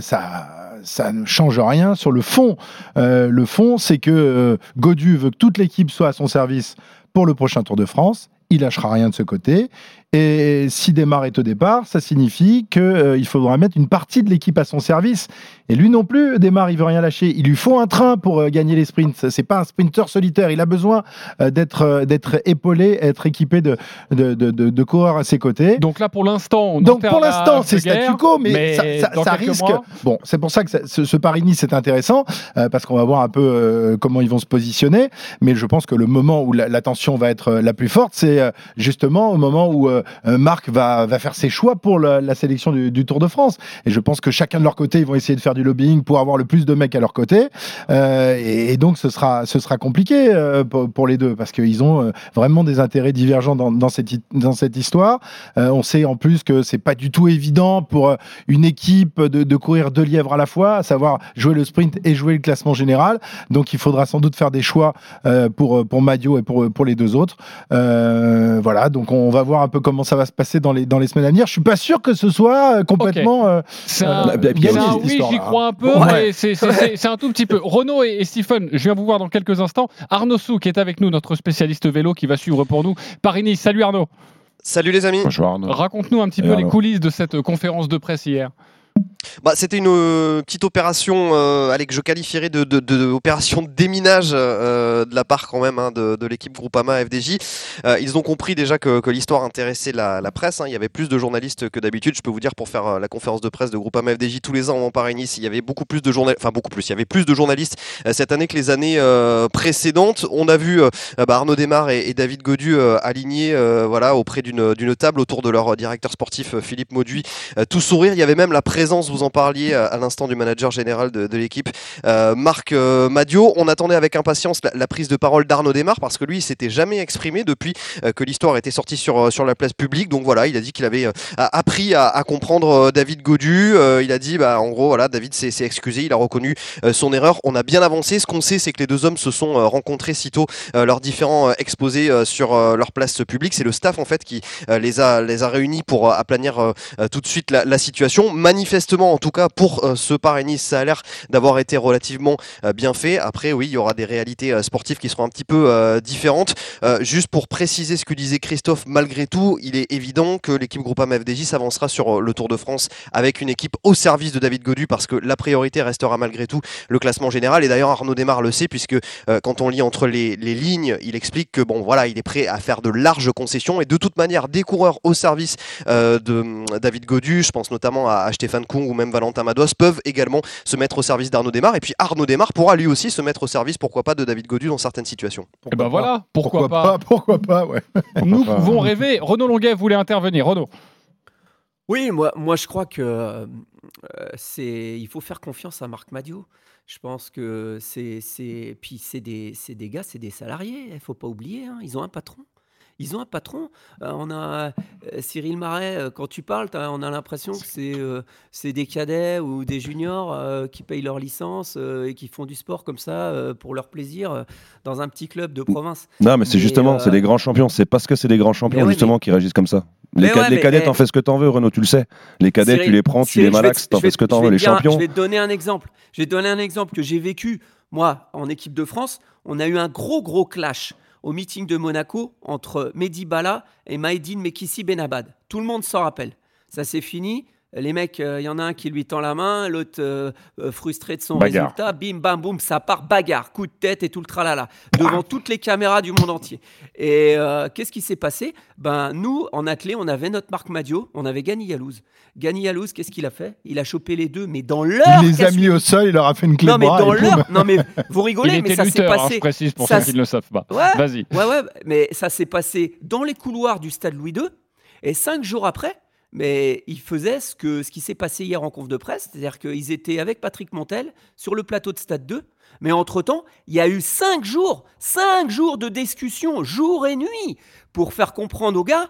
ne change rien sur le fond. Le fond, c'est que euh, Godu veut que toute l'équipe soit à son service pour le prochain Tour de France. Il lâchera rien de ce côté. Et si Desmar est au départ, ça signifie qu'il euh, faudra mettre une partie de l'équipe à son service. Et lui non plus, Desmar, il veut rien lâcher. Il lui faut un train pour euh, gagner les sprints. C'est pas un sprinter solitaire. Il a besoin euh, d'être d'être épaulé, être équipé de de, de, de, coureurs à ses côtés. Donc là, pour l'instant, donc pour l'instant, c'est statu quo, mais, ça, ça, risque. Bon, c'est pour ça que ce, ce Paris-Nice est intéressant parce qu'on va voir un peu comment ils vont se positionner. Mais je pense que le moment où la, tension va être la plus forte, c'est justement au moment où Marc va, faire ses choix pour la, sélection du, Tour de France. Et je pense que chacun de leur côté, ils vont essayer de faire du lobbying pour avoir le plus de mecs à leur côté. Euh, et, donc, ce sera, compliqué euh, pour, les deux parce qu'ils ont vraiment des intérêts divergents dans, cette, histoire. on sait en plus que c'est pas du tout évident pour une équipe de, de courir deux lièvres à la fois, à savoir jouer le sprint et jouer le classement général. Donc, il faudra sans doute faire des choix pour, Madio et pour les deux autres. voilà, donc on va voir un peu comment ça va se passer dans les, dans les semaines à venir. Je suis pas sûr que ce soit euh, complètement euh, euh, oui, j'y crois un peu, mais c'est un tout petit peu. Renaud et, Stephen, je viens vous voir dans quelques instants. Arnaud Sou, qui est avec nous, notre spécialiste vélo, qui va suivre pour nous Paris-Nice. Salut Arnaud. Salut les amis. Bonjour Arnaud. Raconte-nous un petit peu les coulisses de cette conférence de presse hier. Bah, c'était une euh, petite opération euh, allez, que je qualifierais de, de, de, de déminage euh, de la part quand même hein, de, de l'équipe Groupama FDJ. Ils ont compris déjà que, que l'histoire intéressait la, presse. Hein. Il y avait plus de journalistes que d'habitude. Je peux vous dire pour faire la conférence de presse de Groupama FDJ tous les ans en Paris-Nice, il y avait beaucoup plus de journalistes, enfin beaucoup plus, il y avait plus de journalistes cette année que les années précédentes. On a vu bah, Arnaud Desmar et, David Godu alignés voilà, auprès d'une table autour de leur directeur sportif Philippe Mauduit, tout sourire. Il y avait même la vous en parliez à, l'instant du manager général de, l'équipe, euh, Marc euh, Madio. On attendait avec impatience la, prise de parole d'Arnaud Desmar parce que lui, il s'était jamais exprimé depuis euh, que l'histoire était sortie sur, la place publique. Donc voilà, il a dit qu'il avait appris à, comprendre David Godu. il a dit, bah, en gros, voilà, David s'est excusé, il a reconnu son erreur. On a bien avancé. Ce qu'on sait, c'est que les deux hommes se sont rencontrés sitôt leurs différents exposés sur leur place publique. C'est le staff en fait qui les a réunis pour aplanir tout de suite la, situation. En tout cas pour euh, ce Paris-Nice, ça a l'air d'avoir été relativement euh, bien fait. Après, oui, il y aura des réalités euh, sportives qui seront un petit peu différentes. Juste pour préciser ce que disait Christophe, malgré tout, il est évident que l'équipe Groupama FDJ s'avancera sur le Tour de France avec une équipe au service de David Godu parce que la priorité restera malgré tout le classement général. Et d'ailleurs, Arnaud Desmar le sait puisque quand on lit entre les, lignes, il explique que bon, voilà, il est prêt à faire de larges concessions et de toute manière, des coureurs au service de David Godu, je pense notamment à Stéphane Kung ou même Valentin Madois, peuvent également se mettre au service d'Arnaud Desmar. Et puis Arnaud Desmar pourra lui aussi se mettre au service, pourquoi pas, de David Godu dans certaines situations. Et ben voilà, pourquoi, Pourquoi pas, pas Pourquoi pas ouais. Nous pouvons rêver. Renaud Longuet voulait intervenir. Renaud. Oui, moi, moi je crois que euh, c'est, il faut faire confiance à Marc Madio. Je pense que c'est, c'est, puis c'est des, c'est des gars, c'est des salariés. Il faut pas oublier, hein, ils ont un patron. Ils ont un patron. Euh, on a euh, Cyril Marais. euh, quand tu parles, on a l'impression que c'est, c'est des cadets ou des juniors qui payent leur licence et qui font du sport comme ça pour leur plaisir dans un petit club de province. Non, mais c'est justement, c'est des grands champions. C'est parce que c'est des grands champions, Mais ouais, justement, qui réagissent comme ça. Les, Mais ca- ouais, les mais, cadets, t'en fais ce que t'en veux, Renaud, tu le sais. Les cadets, Cyril- tu les prends, tu les malaxes, te- t'en fais ce que te- t'en veux. Les un- champions. Je vais te donner un exemple. Je vais te donner un exemple que j'ai vécu. Moi, en équipe de France, on a eu un gros, gros clash au meeting de Monaco entre Mehdi Bala et Maïdine Mekissi Benabad. Tout le monde s'en rappelle. Ça s'est fini. Les mecs, il y en a un qui lui tend la main, l'autre euh, euh, frustré de son Bagarre. résultat. Bim, bam, boum, ça part bagarre, coup de tête et tout le tralala, devant toutes les caméras du monde entier. Et euh, qu'est-ce qui s'est passé? Ben nous, en athlée, on avait notre Marc Madio, on avait Gani Yalouz. Gani Yalouz, qu'est-ce qu'il a fait? Il a chopé les deux, mais dans l'heure. Il les a mis au sol, il leur a fait une clé non de mais bras. dans et boum. l'heure, non mais vous rigolez, Il mais ça s'est lutteur, hein, passé. je précise pour ça ceux qui ne le savent pas. Ouais, Vas-y. Ouais, ouais, mais ça s'est passé dans les couloirs du stade Louis II. Et cinq jours après, mais ils faisaient ce, que, ce qui s'est passé hier en conf de presse, c'est-à-dire qu'ils étaient avec Patrick Montel sur le plateau de stade 2. Mais entre-temps, il y a eu cinq jours, cinq jours de discussion, jour et nuit, pour faire comprendre aux gars,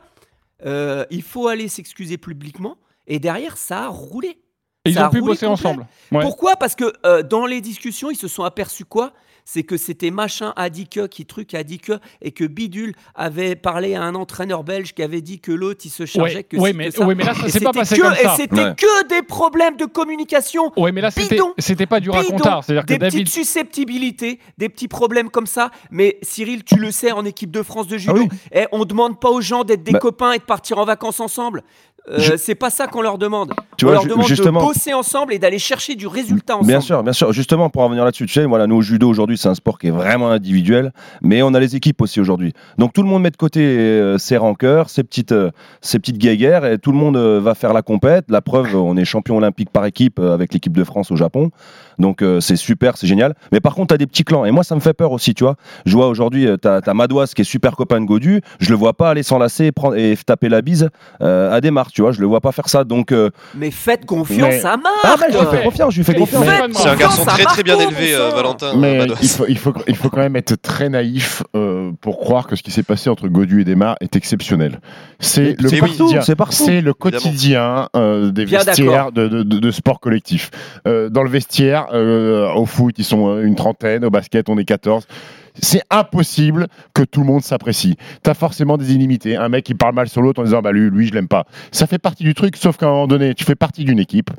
euh, il faut aller s'excuser publiquement. Et derrière, ça a roulé. Et ils ont pu bosser complet. ensemble. Ouais. Pourquoi? Parce que euh, dans les discussions, ils se sont aperçus quoi? C'est que c'était machin a dit que, qui truc a dit que, et que Bidule avait parlé à un entraîneur belge qui avait dit que l'autre il se chargeait Ouais, que ouais, ci, mais- que ça. ouais, mais là, ça Et s'est pas c'était passé que- comme ça. Et c'était Ouais. que des problèmes de communication. Ouais, mais là, c'était- pas du racontard. C'est-à-dire que des David- petites susceptibilités, des petits problèmes comme ça. Mais Cyril, tu le sais, en équipe de France de judo, eh, on demande pas aux gens d'être des Bah- copains et de partir en vacances ensemble. Euh, Je- C'est pas ça qu'on leur demande. Tu on vois, leur demande justement- de bosser ensemble et d'aller chercher du résultat ensemble. Bien sûr, bien sûr. Justement, pour en revenir là-dessus, tu sais, voilà, nous au judo aujourd'hui, c'est un sport qui est vraiment individuel, mais on a les équipes aussi aujourd'hui. Donc tout le monde met de côté euh, ses rancœurs, ses petites, euh, ses petites guéguerres, et tout le monde euh, va faire la compète. La preuve, on est champion olympique par équipe avec l'équipe de France au Japon. Donc c'est super, c'est génial. Mais par contre, tu as des petits clans, et moi ça me fait peur aussi, tu vois. Je vois aujourd'hui, tu as, Madoise qui est super copain de Godu, je le vois pas aller s'enlacer et, prendre, et taper la bise à des marques, tu vois. Je le vois pas faire ça. Donc. euh, Mais faites confiance Mais- à Marc. Ah, je lui fais confiance, je lui fais Mais confiance. faites C'est un garçon très très bien élevé, euh. Valentin. Mais Madois. il faut, il, faut, il faut quand même être très naïf euh, pour croire que ce qui s'est passé entre Godu et Desmar est exceptionnel. C'est le quotidien, c'est partout. c'est le quotidien euh, des Bien vestiaires de, de, de- de sport collectif. Euh, dans le vestiaire, euh, au foot, ils sont euh, une trentaine, au basket, on est 14. C'est impossible que tout le monde s'apprécie. T'as forcément des inimités. Un mec qui parle mal sur l'autre en disant bah lui, lui je l'aime pas. Ça fait partie du truc, sauf qu'à un moment donné, tu fais partie d'une équipe.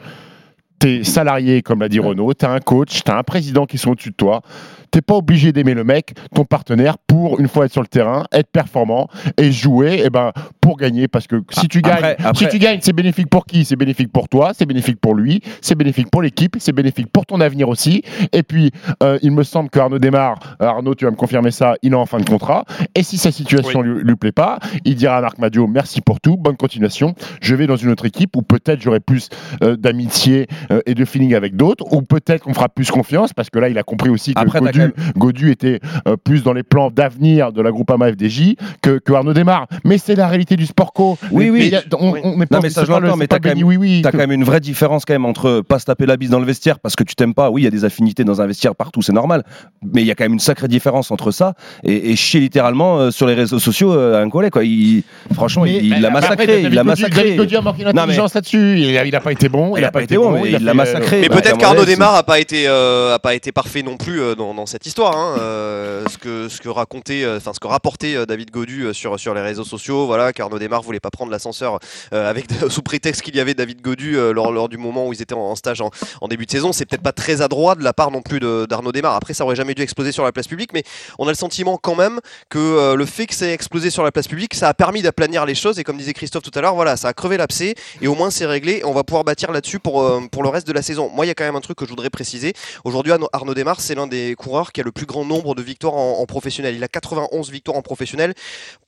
T'es salarié, comme l'a dit Renaud, t'as un coach, t'as un président qui sont au-dessus de toi. T'es pas obligé d'aimer le mec, ton partenaire, pour une fois être sur le terrain, être performant et jouer et ben, pour gagner. Parce que si tu gagnes, Après- après- si tu gagnes, c'est bénéfique pour qui? C'est bénéfique pour toi, c'est bénéfique pour lui, c'est bénéfique pour l'équipe, c'est bénéfique pour ton avenir aussi. Et puis, euh, il me semble que Arnaud démarre. Arnaud, tu vas me confirmer ça, il est en fin de contrat. Et si sa situation lui, lui plaît pas, il dira à Marc Madio merci pour tout, bonne continuation. Je vais dans une autre équipe où peut-être j'aurai plus euh, d'amitié euh, et de feeling avec d'autres, ou peut-être qu'on fera plus confiance parce que là, il a compris aussi que Après, Godu, même- Godu était euh, plus dans les plans d'avenir de la Groupama FDJ que, que Arnaud démarre. Mais c'est la réalité du sport co. Oui, Mais- oui. mais a- on- on n'est pas- Non, mais ça, je l'entends, mais t'as quand, même, oui, oui. t'as quand même une vraie différence quand même entre pas se taper la bise dans le vestiaire parce que tu t'aimes pas. Oui, il y a des affinités dans un vestiaire partout, c'est normal. Mais il y a quand même une sacrée différence entre ça et, et chier littéralement euh, sur les réseaux sociaux euh, un collègue. Quoi. Il, franchement, Mais- il l'a massacré. Il l'a massacré. Godu a manqué Non, mais- d'intelligence là-dessus. Il pas été bon. Il, a pas été bon. il l'a fait, massacré. euh, Mais Bah, peut-être qu'Arnaud Desmar a pas été euh, a pas été parfait non plus euh, dans, cette histoire. hein. Euh, ce que ce que raconte racontait, euh, enfin ce que rapportait euh, David Godu euh, sur sur les réseaux sociaux, voilà, qu'Arnaud Desmar voulait pas prendre l'ascenseur euh, avec sous prétexte qu'il y avait David Godu euh, lors, du moment où ils étaient en, stage en, début de saison. C'est peut-être pas très adroit de la part non plus de- d'Arnaud Desmar. Après, ça aurait jamais dû exploser sur la place publique, mais on a le sentiment quand même que euh, le fait que ça ait explosé sur la place publique, ça a permis d'aplanir les choses. Et comme disait Christophe tout à l'heure, voilà, ça a crevé l'abcès et au moins c'est réglé. On va pouvoir bâtir là-dessus pour, pour le reste de la saison. Moi, il y a quand même un truc que je voudrais préciser. Aujourd'hui, Arnaud- Desmar, c'est l'un des coureurs qui a le plus grand nombre de victoires en, en professionnel. Il a 91 victoires en professionnel.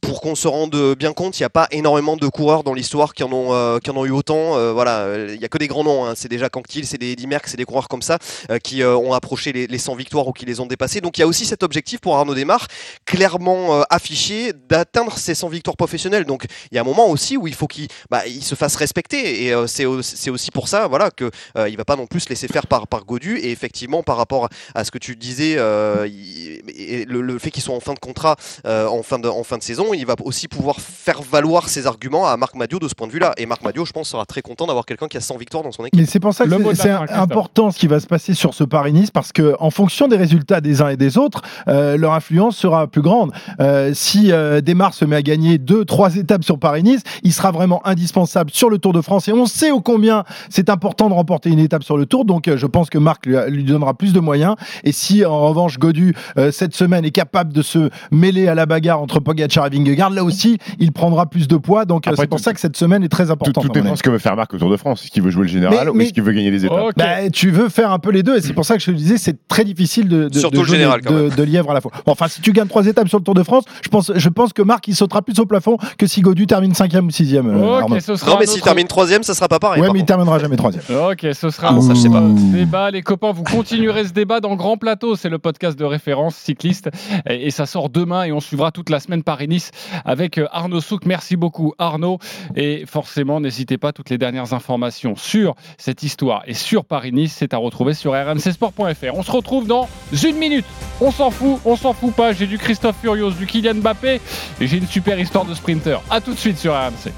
Pour qu'on se rende bien compte, il n'y a pas énormément de coureurs dans l'histoire qui en ont, euh, qui en ont eu autant. Euh, voilà, il y a que des grands noms. hein. C'est déjà Canctil, c'est des Eddy Merckx, c'est des coureurs comme ça euh, qui ont approché les, les 100 victoires ou qui les ont dépassées. Donc il y a aussi cet objectif pour Arnaud Desmar, clairement affiché, d'atteindre ces 100 victoires professionnelles. Donc il y a un moment aussi où il faut qu'il bah, se fasse respecter. Et c'est au- c'est aussi pour ça voilà, que il va pas non plus se laisser faire par, par Godu. Et effectivement, par rapport à ce que tu disais, et le, fait qu'ils soient en fin de contrat, en, fin de, en fin de saison, il va aussi pouvoir faire valoir ses arguments à Marc Madio de ce point de vue-là. Et Marc Madio, je pense, sera très content d'avoir quelqu'un qui a 100 victoires dans son équipe. Mais c'est pour ça que c'est- important ce qui va se passer sur ce Paris-Nice parce que en fonction des résultats des uns et des autres, euh, leur influence sera plus grande. Euh, si euh, Desmar se met à gagner deux, trois étapes sur Paris-Nice, il sera vraiment indispensable sur le Tour de France et on sait ô combien c'est important de remporter une étape sur le Tour. Donc euh, je pense que Marc lui, lui donnera plus de moyens. Et si en revanche Godu euh, cette semaine est capable de se mêler à la bagarre entre Pogacar et Vingegaard, là aussi il prendra plus de poids. Donc euh, c'est pour ça que cette semaine est très importante. tout dépend ce que veut faire Marc au Tour de France. Est-ce qu'il veut jouer le général Mais- ou est-ce qu'il veut gagner les étapes Bah, tu veux faire un peu les deux et c'est pour ça que je te disais c'est très difficile de, de, Surtout de le général, de, lièvre à la fois. Bon, enfin, si tu gagnes trois étapes sur le Tour de France, je pense, je pense que Marc il sautera plus au plafond que si Godu termine cinquième ou sixième. euh, non, mais s'il termine troisième, ça sera pas pareil. Ouais, mais il terminera jamais troisième. Ok, ce sera Ah bon, ça, je sais pas. un débat. Les copains, vous continuerez ce débat dans Grand Plateau. C'est le podcast de référence cycliste. Et, et ça sort demain et on suivra toute la semaine Paris-Nice avec euh, Arnaud Souk. Merci beaucoup, Arnaud. Et forcément, n'hésitez pas, toutes les dernières informations sur cette histoire et sur Paris-Nice, c'est à retrouver sur rmcsport.fr. On se retrouve dans une minute. On s'en fout, on s'en fout pas. J'ai du Christophe Furios, du Kylian Mbappé et j'ai une super histoire de sprinter. À tout de suite sur RMC.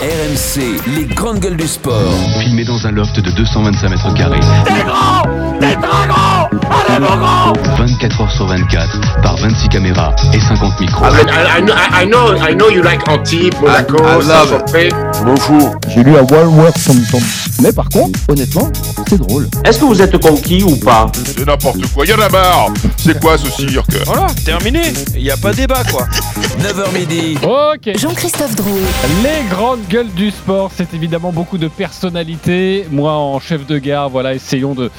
RMC, les grandes gueules du sport. Filmé dans un loft de 225 mètres carrés. T'es grand T'es très grand 24 heures sur 24 par 26 caméras et 50 micros. I, mean, I, I, know- I know, I know you like Antibes, Monaco, Saint-Tropez. Je m'en fous. J'ai lu à Walworth Thompson. Mais par contre, honnêtement, c'est drôle. Est-ce que vous êtes conquis ou pas C'est n'importe quoi, y'en a marre C'est quoi ce cirque? Voilà, terminé. Il n'y a pas débat quoi. 9h midi. Ok. Jean-Christophe Drouet. Les grandes gueules du sport, c'est évidemment beaucoup de personnalités. Moi, en chef de gare, voilà, essayons de,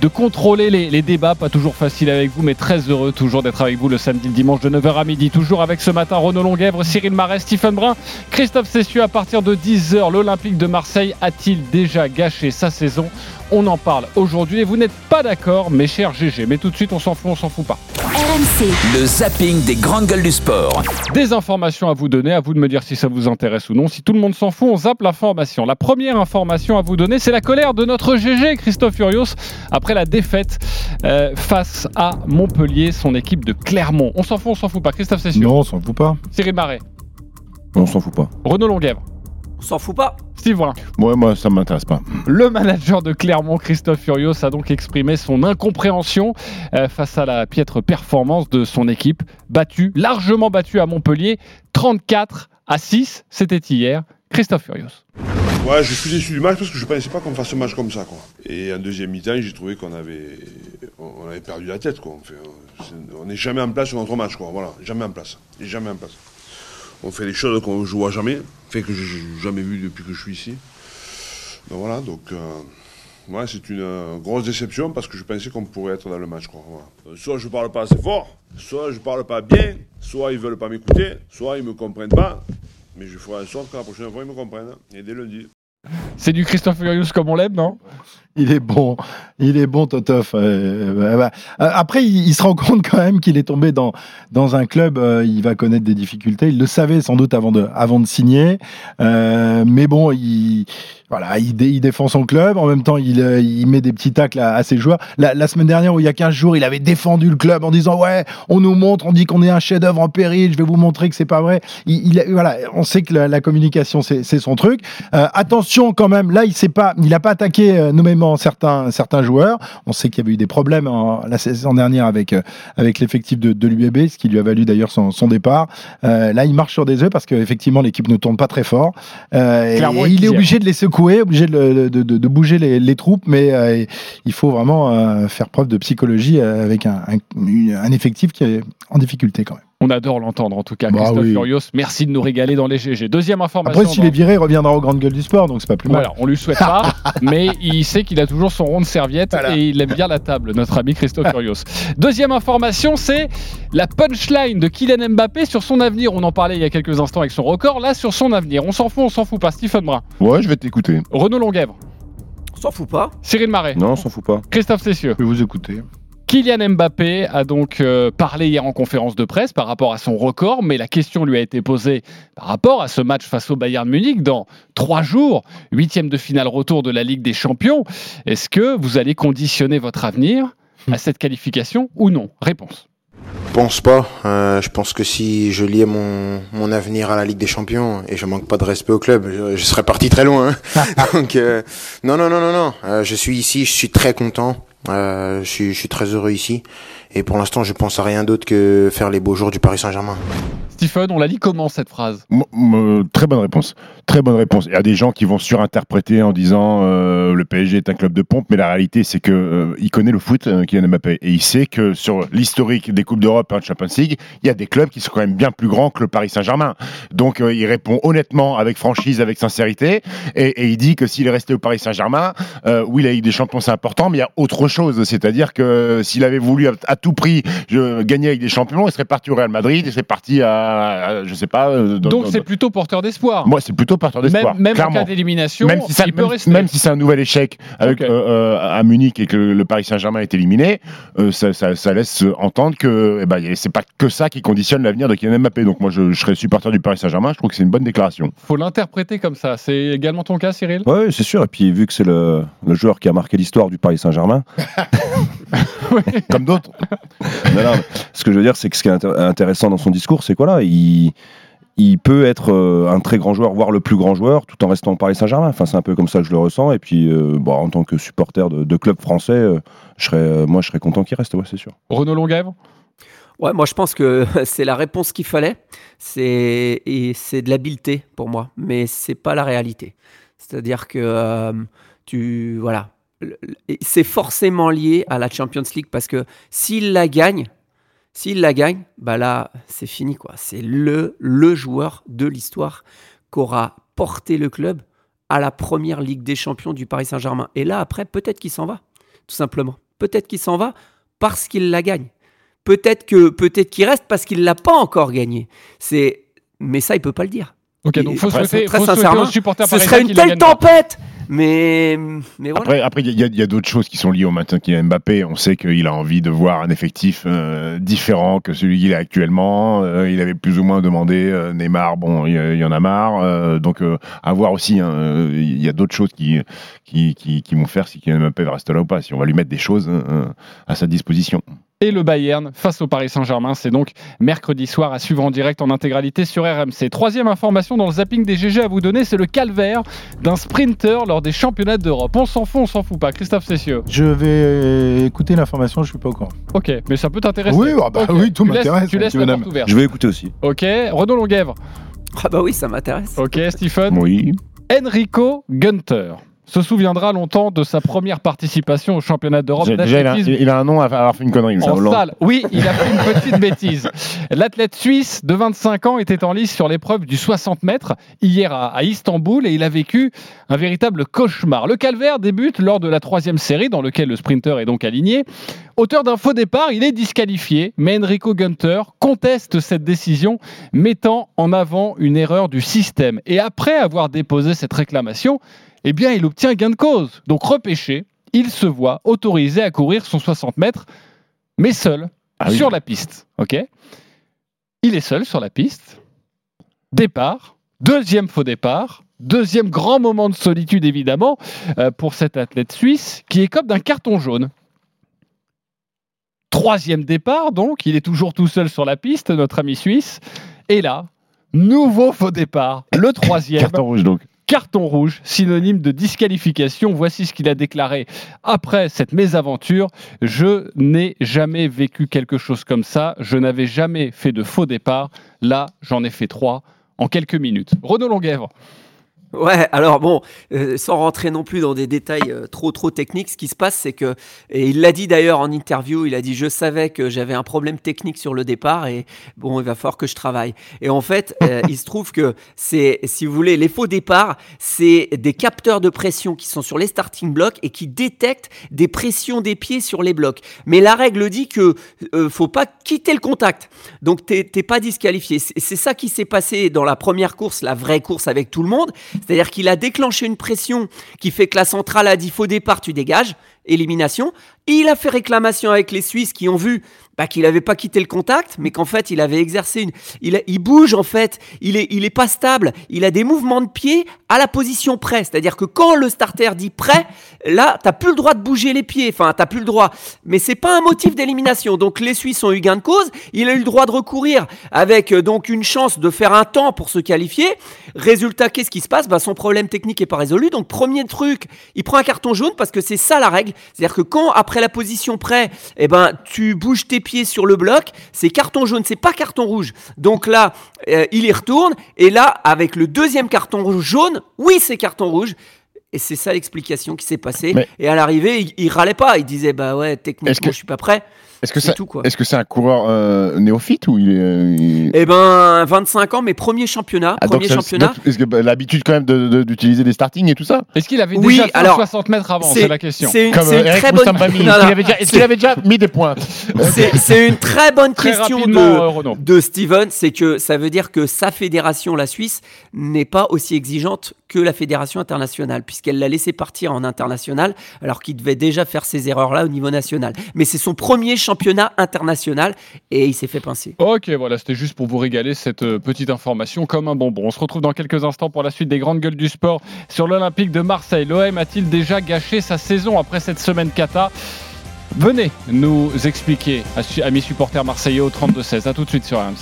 de contrôler les, débats. Pas toujours facile avec vous, mais très heureux toujours d'être avec vous le samedi, le dimanche de 9h à midi. Toujours avec ce matin Renaud Longuèvre, Cyril Marais, Stephen Brun, Christophe Cessieux. À partir de 10h, l'Olympique de Marseille a-t-il déjà gâché sa saison? On en parle aujourd'hui et vous n'êtes pas d'accord, mes chers GG. Mais tout de suite, on s'en fout, on s'en fout pas. RMC. Le zapping des grandes gueules du sport. Des informations à vous donner, à vous de me dire si ça vous intéresse ou non. Si tout le monde s'en fout, on zappe l'information. La première information à vous donner, c'est la colère de notre GG, Christophe Furios, après la défaite euh, face à Montpellier, son équipe de Clermont. On s'en fout, on s'en fout pas. Christophe Cessieux. Non, on s'en fout pas. Cyril Marais. On s'en fout pas. Renaud Longuèvre. On s'en fout pas. Steve Brun. Ouais, moi, ça m'intéresse pas. Le manager de Clermont, Christophe Furios, a donc exprimé son incompréhension euh, face à la piètre performance de son équipe, battue, largement battue à Montpellier, 34 à 6, c'était hier. Christophe Furios. Ouais, je suis déçu du match parce que je pensais pas qu'on fasse un match comme ça, quoi. Et en deuxième mi-temps, j'ai trouvé qu'on avait, on avait perdu la tête, quoi. On n'est jamais en place sur notre match, quoi. Voilà, jamais en place, Et jamais en place. On fait des choses qu'on ne voit jamais, fait que j'ai jamais vu depuis que je suis ici. Donc voilà, donc euh, ouais, c'est une euh, grosse déception parce que je pensais qu'on pourrait être dans le match, quoi. Euh, Soit je parle pas assez fort, soit je parle pas bien, soit ils veulent pas m'écouter, soit ils me comprennent pas. Mais je ferai en sorte que la prochaine fois ils me comprennent. Et dès lundi. C'est du Christophe Furios comme on l'aime, non? Il est bon, il est bon, Totof. Euh, bah, bah. Euh, Après, il, se rend compte quand même qu'il est tombé dans, un club, euh, il va connaître des difficultés. Il le savait sans doute avant de, signer. Euh, mais bon, il, Voilà, il, dé- il défend son club, en même temps il, euh, il met des petits tacles à, à ses joueurs. La, la semaine dernière, où il y a 15 jours, il avait défendu le club en disant ouais, on nous montre, on dit qu'on est un chef-d'œuvre en péril, je vais vous montrer que c'est pas vrai. Il, il voilà, on sait que la, la communication c'est son truc. Euh, attention quand même, là il s'est pas, il a pas attaqué euh, nommément certains certains joueurs. On sait qu'il y avait eu des problèmes en- la saison dernière avec euh, avec l'effectif de, de l'UBB, ce qui lui a valu d'ailleurs son, son départ. Euh, là, il marche sur des œufs parce qu'effectivement l'équipe ne tourne pas très fort. Euh, et- Clairement, et il est obligé de les secouer, obligé de, de, bouger les, troupes, mais euh, il faut vraiment euh, faire preuve de psychologie euh, avec un effectif qui est en difficulté quand même. On adore l'entendre en tout cas, Bah Christophe oui. Furios. Merci de nous régaler dans les GG. Deuxième information. Après, s'il est viré, il reviendra aux grandes gueules du sport, donc c'est pas plus mal. Voilà, on lui souhaite pas, mais il sait qu'il a toujours son rond de serviette et il aime bien la table, notre ami Christophe Furios. Deuxième information, c'est la punchline de Kylian Mbappé sur son avenir. On en parlait il y a quelques instants avec son record, là sur son avenir. On s'en fout, on s'en fout pas. Stephen Brun, Ouais, je vais t'écouter. Renaud Longuèvre, On s'en fout pas. Cyril Marais, Non, on s'en fout pas. Christophe Cessieux. Je vais vous écouter. Kylian Mbappé a donc euh, parlé hier en conférence de presse par rapport à son record, mais la question lui a été posée par rapport à ce match face au Bayern Munich dans trois jours, huitième de finale retour de la Ligue des Champions. Est-ce que vous allez conditionner votre avenir à cette qualification ou non? Réponse. Je pense pas. Euh, je pense que si je liais mon, mon avenir à la Ligue des Champions et je manque pas de respect au club, je, je serais parti très loin. hein. Donc euh, non non non non non. Euh, je suis ici, je suis très content. Euh, je, suis, je suis très heureux ici. Et pour l'instant, je pense à rien d'autre que faire les beaux jours du Paris Saint-Germain. Stephen, on l'a dit comment cette phrase? Très bonne réponse. Très bonne réponse. Il y a des gens qui vont surinterpréter en disant euh, le PSG est un club de pompe, mais la réalité c'est que euh, il connaît le foot, euh, Kylian Mbappé, et il sait que sur l'historique des coupes d'Europe et de Champions League, il y a des clubs qui sont quand même bien plus grands que le Paris Saint-Germain. Donc euh, il répond honnêtement, avec franchise, avec sincérité, et, il dit que s'il est resté au Paris Saint-Germain, oui la Ligue des Champions c'est important, mais il y a autre chose, c'est-à-dire que s'il avait voulu à, tout prix gagner avec des champions, il serait parti au Real Madrid, il serait parti à, à- je sais pas. euh, dans- Donc dans- c'est plutôt porteur d'espoir. moi, c'est plutôt partant d'espoir. Même, même en cas d'élimination, Même si, ça- il peut même- rester. même si c'est un nouvel échec avec, euh, euh, à Munich et que le, Paris Saint-Germain est éliminé, euh, ça, ça- ça laisse entendre que eh ben, c'est pas que ça qui conditionne l'avenir de Kylian Mbappé. Donc moi, je, je serais supporter du Paris Saint-Germain. Je trouve que c'est une bonne déclaration. faut l'interpréter comme ça. C'est également ton cas, Cyril? Ouais, c'est sûr. Et puis, vu que c'est le, le joueur qui a marqué l'histoire du Paris Saint-Germain. Comme d'autres. Non, non, mais ce que je veux dire, c'est que ce qui est intér- intéressant dans son discours, c'est quoi là? Il, il peut être euh, un très grand joueur, voire le plus grand joueur, tout en restant au Paris Saint-Germain. Enfin, c'est un peu comme ça que je le ressens. Et puis, euh, bon, en tant que supporter de, de club français, euh, je serais, euh, moi, je serais content qu'il reste, ouais, c'est sûr. Renaud Longuèvre? Ouais, moi je pense que c'est la réponse qu'il fallait. C'est et c'est de l'habileté pour moi, mais c'est pas la réalité. C'est-à-dire que euh, tu voilà, c'est forcément lié à la Champions League parce que s'il la gagne, s'il la gagne, bah là c'est fini quoi. C'est le le joueur de l'histoire qu'aura porté le club à la première Ligue des Champions du Paris Saint-Germain. Et là après peut-être qu'il s'en va, tout simplement. Peut-être qu'il s'en va parce qu'il la gagne. Peut-être que peut-être qu'il reste parce qu'il l'a pas encore gagné. C'est mais ça il peut pas le dire. Ok, donc faut Très- souhaiter, très faut souhaiter sincèrement, supporters ce serait une qu'il telle tempête. Mais mais voilà. Après, après, il y a, y a d'autres choses qui sont liées au maintien de Kylian Mbappé. On sait qu'il a envie de voir un effectif euh, différent que celui qu'il a actuellement. Euh, il avait plus ou moins demandé euh, Neymar. Bon, il y, en a marre. Euh, donc, euh, à voir aussi. hein, euh, Il y a d'autres choses qui, qui, qui, qui vont faire si Kylian Mbappé va rester là ou pas. Si on va lui mettre des choses euh, à sa disposition. Et le Bayern face au Paris Saint-Germain. C'est donc mercredi soir à suivre en direct en intégralité sur RMC. Troisième information dans le zapping des GG à vous donner, c'est le calvaire d'un sprinter lors des championnats d'Europe. On s'en fout, on s'en fout pas. Christophe Cessieux. Je vais écouter l'information, je suis pas au courant. Ok, mais ça peut t'intéresser. Oui, ah bah oui, tout tu laisses- m'intéresse, Tu laisses monsieur, la porte ouverte. Je vais écouter aussi. Ok, Renaud Longuèvre. Ah bah oui, ça m'intéresse. Ok, Stephen. Oui. Enrico Gunter se souviendra longtemps de sa première participation au championnat d'Europe il, d'athlétisme. il a un nom à avoir fait une connerie. En salle. Oui, il a fait une petite bêtise. L'athlète suisse de 25 ans était en lice sur l'épreuve du 60 mètres hier à, à Istanbul et il a vécu un véritable cauchemar. Le calvaire débute lors de la troisième série dans lequel le sprinter est donc aligné. Auteur d'un faux départ, il est disqualifié, mais Enrico Gunter conteste cette décision, mettant en avant une erreur du système. Et après avoir déposé cette réclamation, eh bien, il obtient gain de cause. Donc repêché, il se voit autorisé à courir son 60 mètres, mais seul, Ah oui. sur la piste. Ok Il est seul sur la piste. Départ, deuxième faux départ, Deuxième grand moment de solitude, évidemment, euh, pour cet athlète suisse qui écope d'un carton jaune. Troisième départ, donc, il est toujours tout seul sur la piste, notre ami suisse. Et là, nouveau faux départ, le troisième. Carton rouge donc. Carton rouge, synonyme de disqualification. Voici ce qu'il a déclaré après cette mésaventure. Je n'ai jamais vécu quelque chose comme ça. Je n'avais jamais fait de faux départ. Là, j'en ai fait trois en quelques minutes. Renaud Longuèvre. Ouais, alors bon, euh, sans rentrer non plus dans des détails euh, trop trop techniques, ce qui se passe, c'est que, et il l'a dit d'ailleurs en interview, il a dit je savais que j'avais un problème technique sur le départ et bon, il va falloir que je travaille. Et en fait, euh, il se trouve que c'est, si vous voulez, les faux départs, c'est des capteurs de pression qui sont sur les starting blocks et qui détectent des pressions des pieds sur les blocs. Mais la règle dit que faut pas quitter le contact, donc t'es t'es pas disqualifié. C'est c'est ça qui s'est passé dans la première course, la vraie course avec tout le monde. C'est-à-dire qu'il a déclenché une pression qui fait que la centrale a dit faux départ, tu dégages, élimination. Il a fait réclamation avec les Suisses qui ont vu bah, qu'il n'avait pas quitté le contact, mais qu'en fait il avait exercé une. Il, bouge en fait, il est, il est pas stable, il a des mouvements de pied à la position près. C'est-à-dire que quand le starter dit prêt, là t'as plus le droit de bouger les pieds, enfin t'as plus le droit. Mais c'est pas un motif d'élimination. Donc les Suisses ont eu gain de cause. Il a eu le droit de recourir avec euh, donc une chance de faire un temps pour se qualifier. Résultat, qu'est-ce qui se passe? Bah, Son problème technique est pas résolu. Donc premier truc, il prend un carton jaune parce que c'est ça la règle. C'est-à-dire que quand après la position prêt, eh ben tu bouges tes pieds sur le bloc, c'est carton jaune, c'est pas carton rouge. Donc là, euh, il y retourne et là avec le deuxième carton jaune, oui c'est carton rouge. Et c'est ça l'explication qui s'est passée. Mais- Et à l'arrivée, il, il râlait pas. Il disait bah ouais, techniquement, que- je suis pas prêt. Est-ce que C'est tout, quoi. est-ce que c'est un coureur euh, néophyte ou il est euh, il- Eh ben, 25 ans, mais premier championnat. Ah, donc premier ça- championnat. donc, Est-ce que bah, l'habitude quand même de- de- d'utiliser des startings et tout ça Est-ce qu'il avait Oui, déjà fait alors, 60 mètres avant c'est- la question. c'est une- Comme euh, une Eric très bonne- Est-ce qu'il avait déjà- mis des points C'est une très bonne Très question euh, de, de Steven. C'est que ça veut dire que sa fédération, la Suisse, n'est pas aussi exigeante que la fédération internationale, puisqu'elle l'a laissé partir en international, alors qu'il devait déjà faire ces erreurs-là au niveau national. Mais c'est son premier championnat international et il s'est fait pincer. Ok, voilà, c'était juste pour vous régaler cette euh, petite information comme un bonbon. On se retrouve dans quelques instants pour la suite des grandes gueules du sport sur l'Olympique de Marseille. L'OM a-t-il déjà gâché sa saison après cette semaine cata? Venez nous expliquer, amis supporters marseillais au 32-16. A tout de suite sur RMC.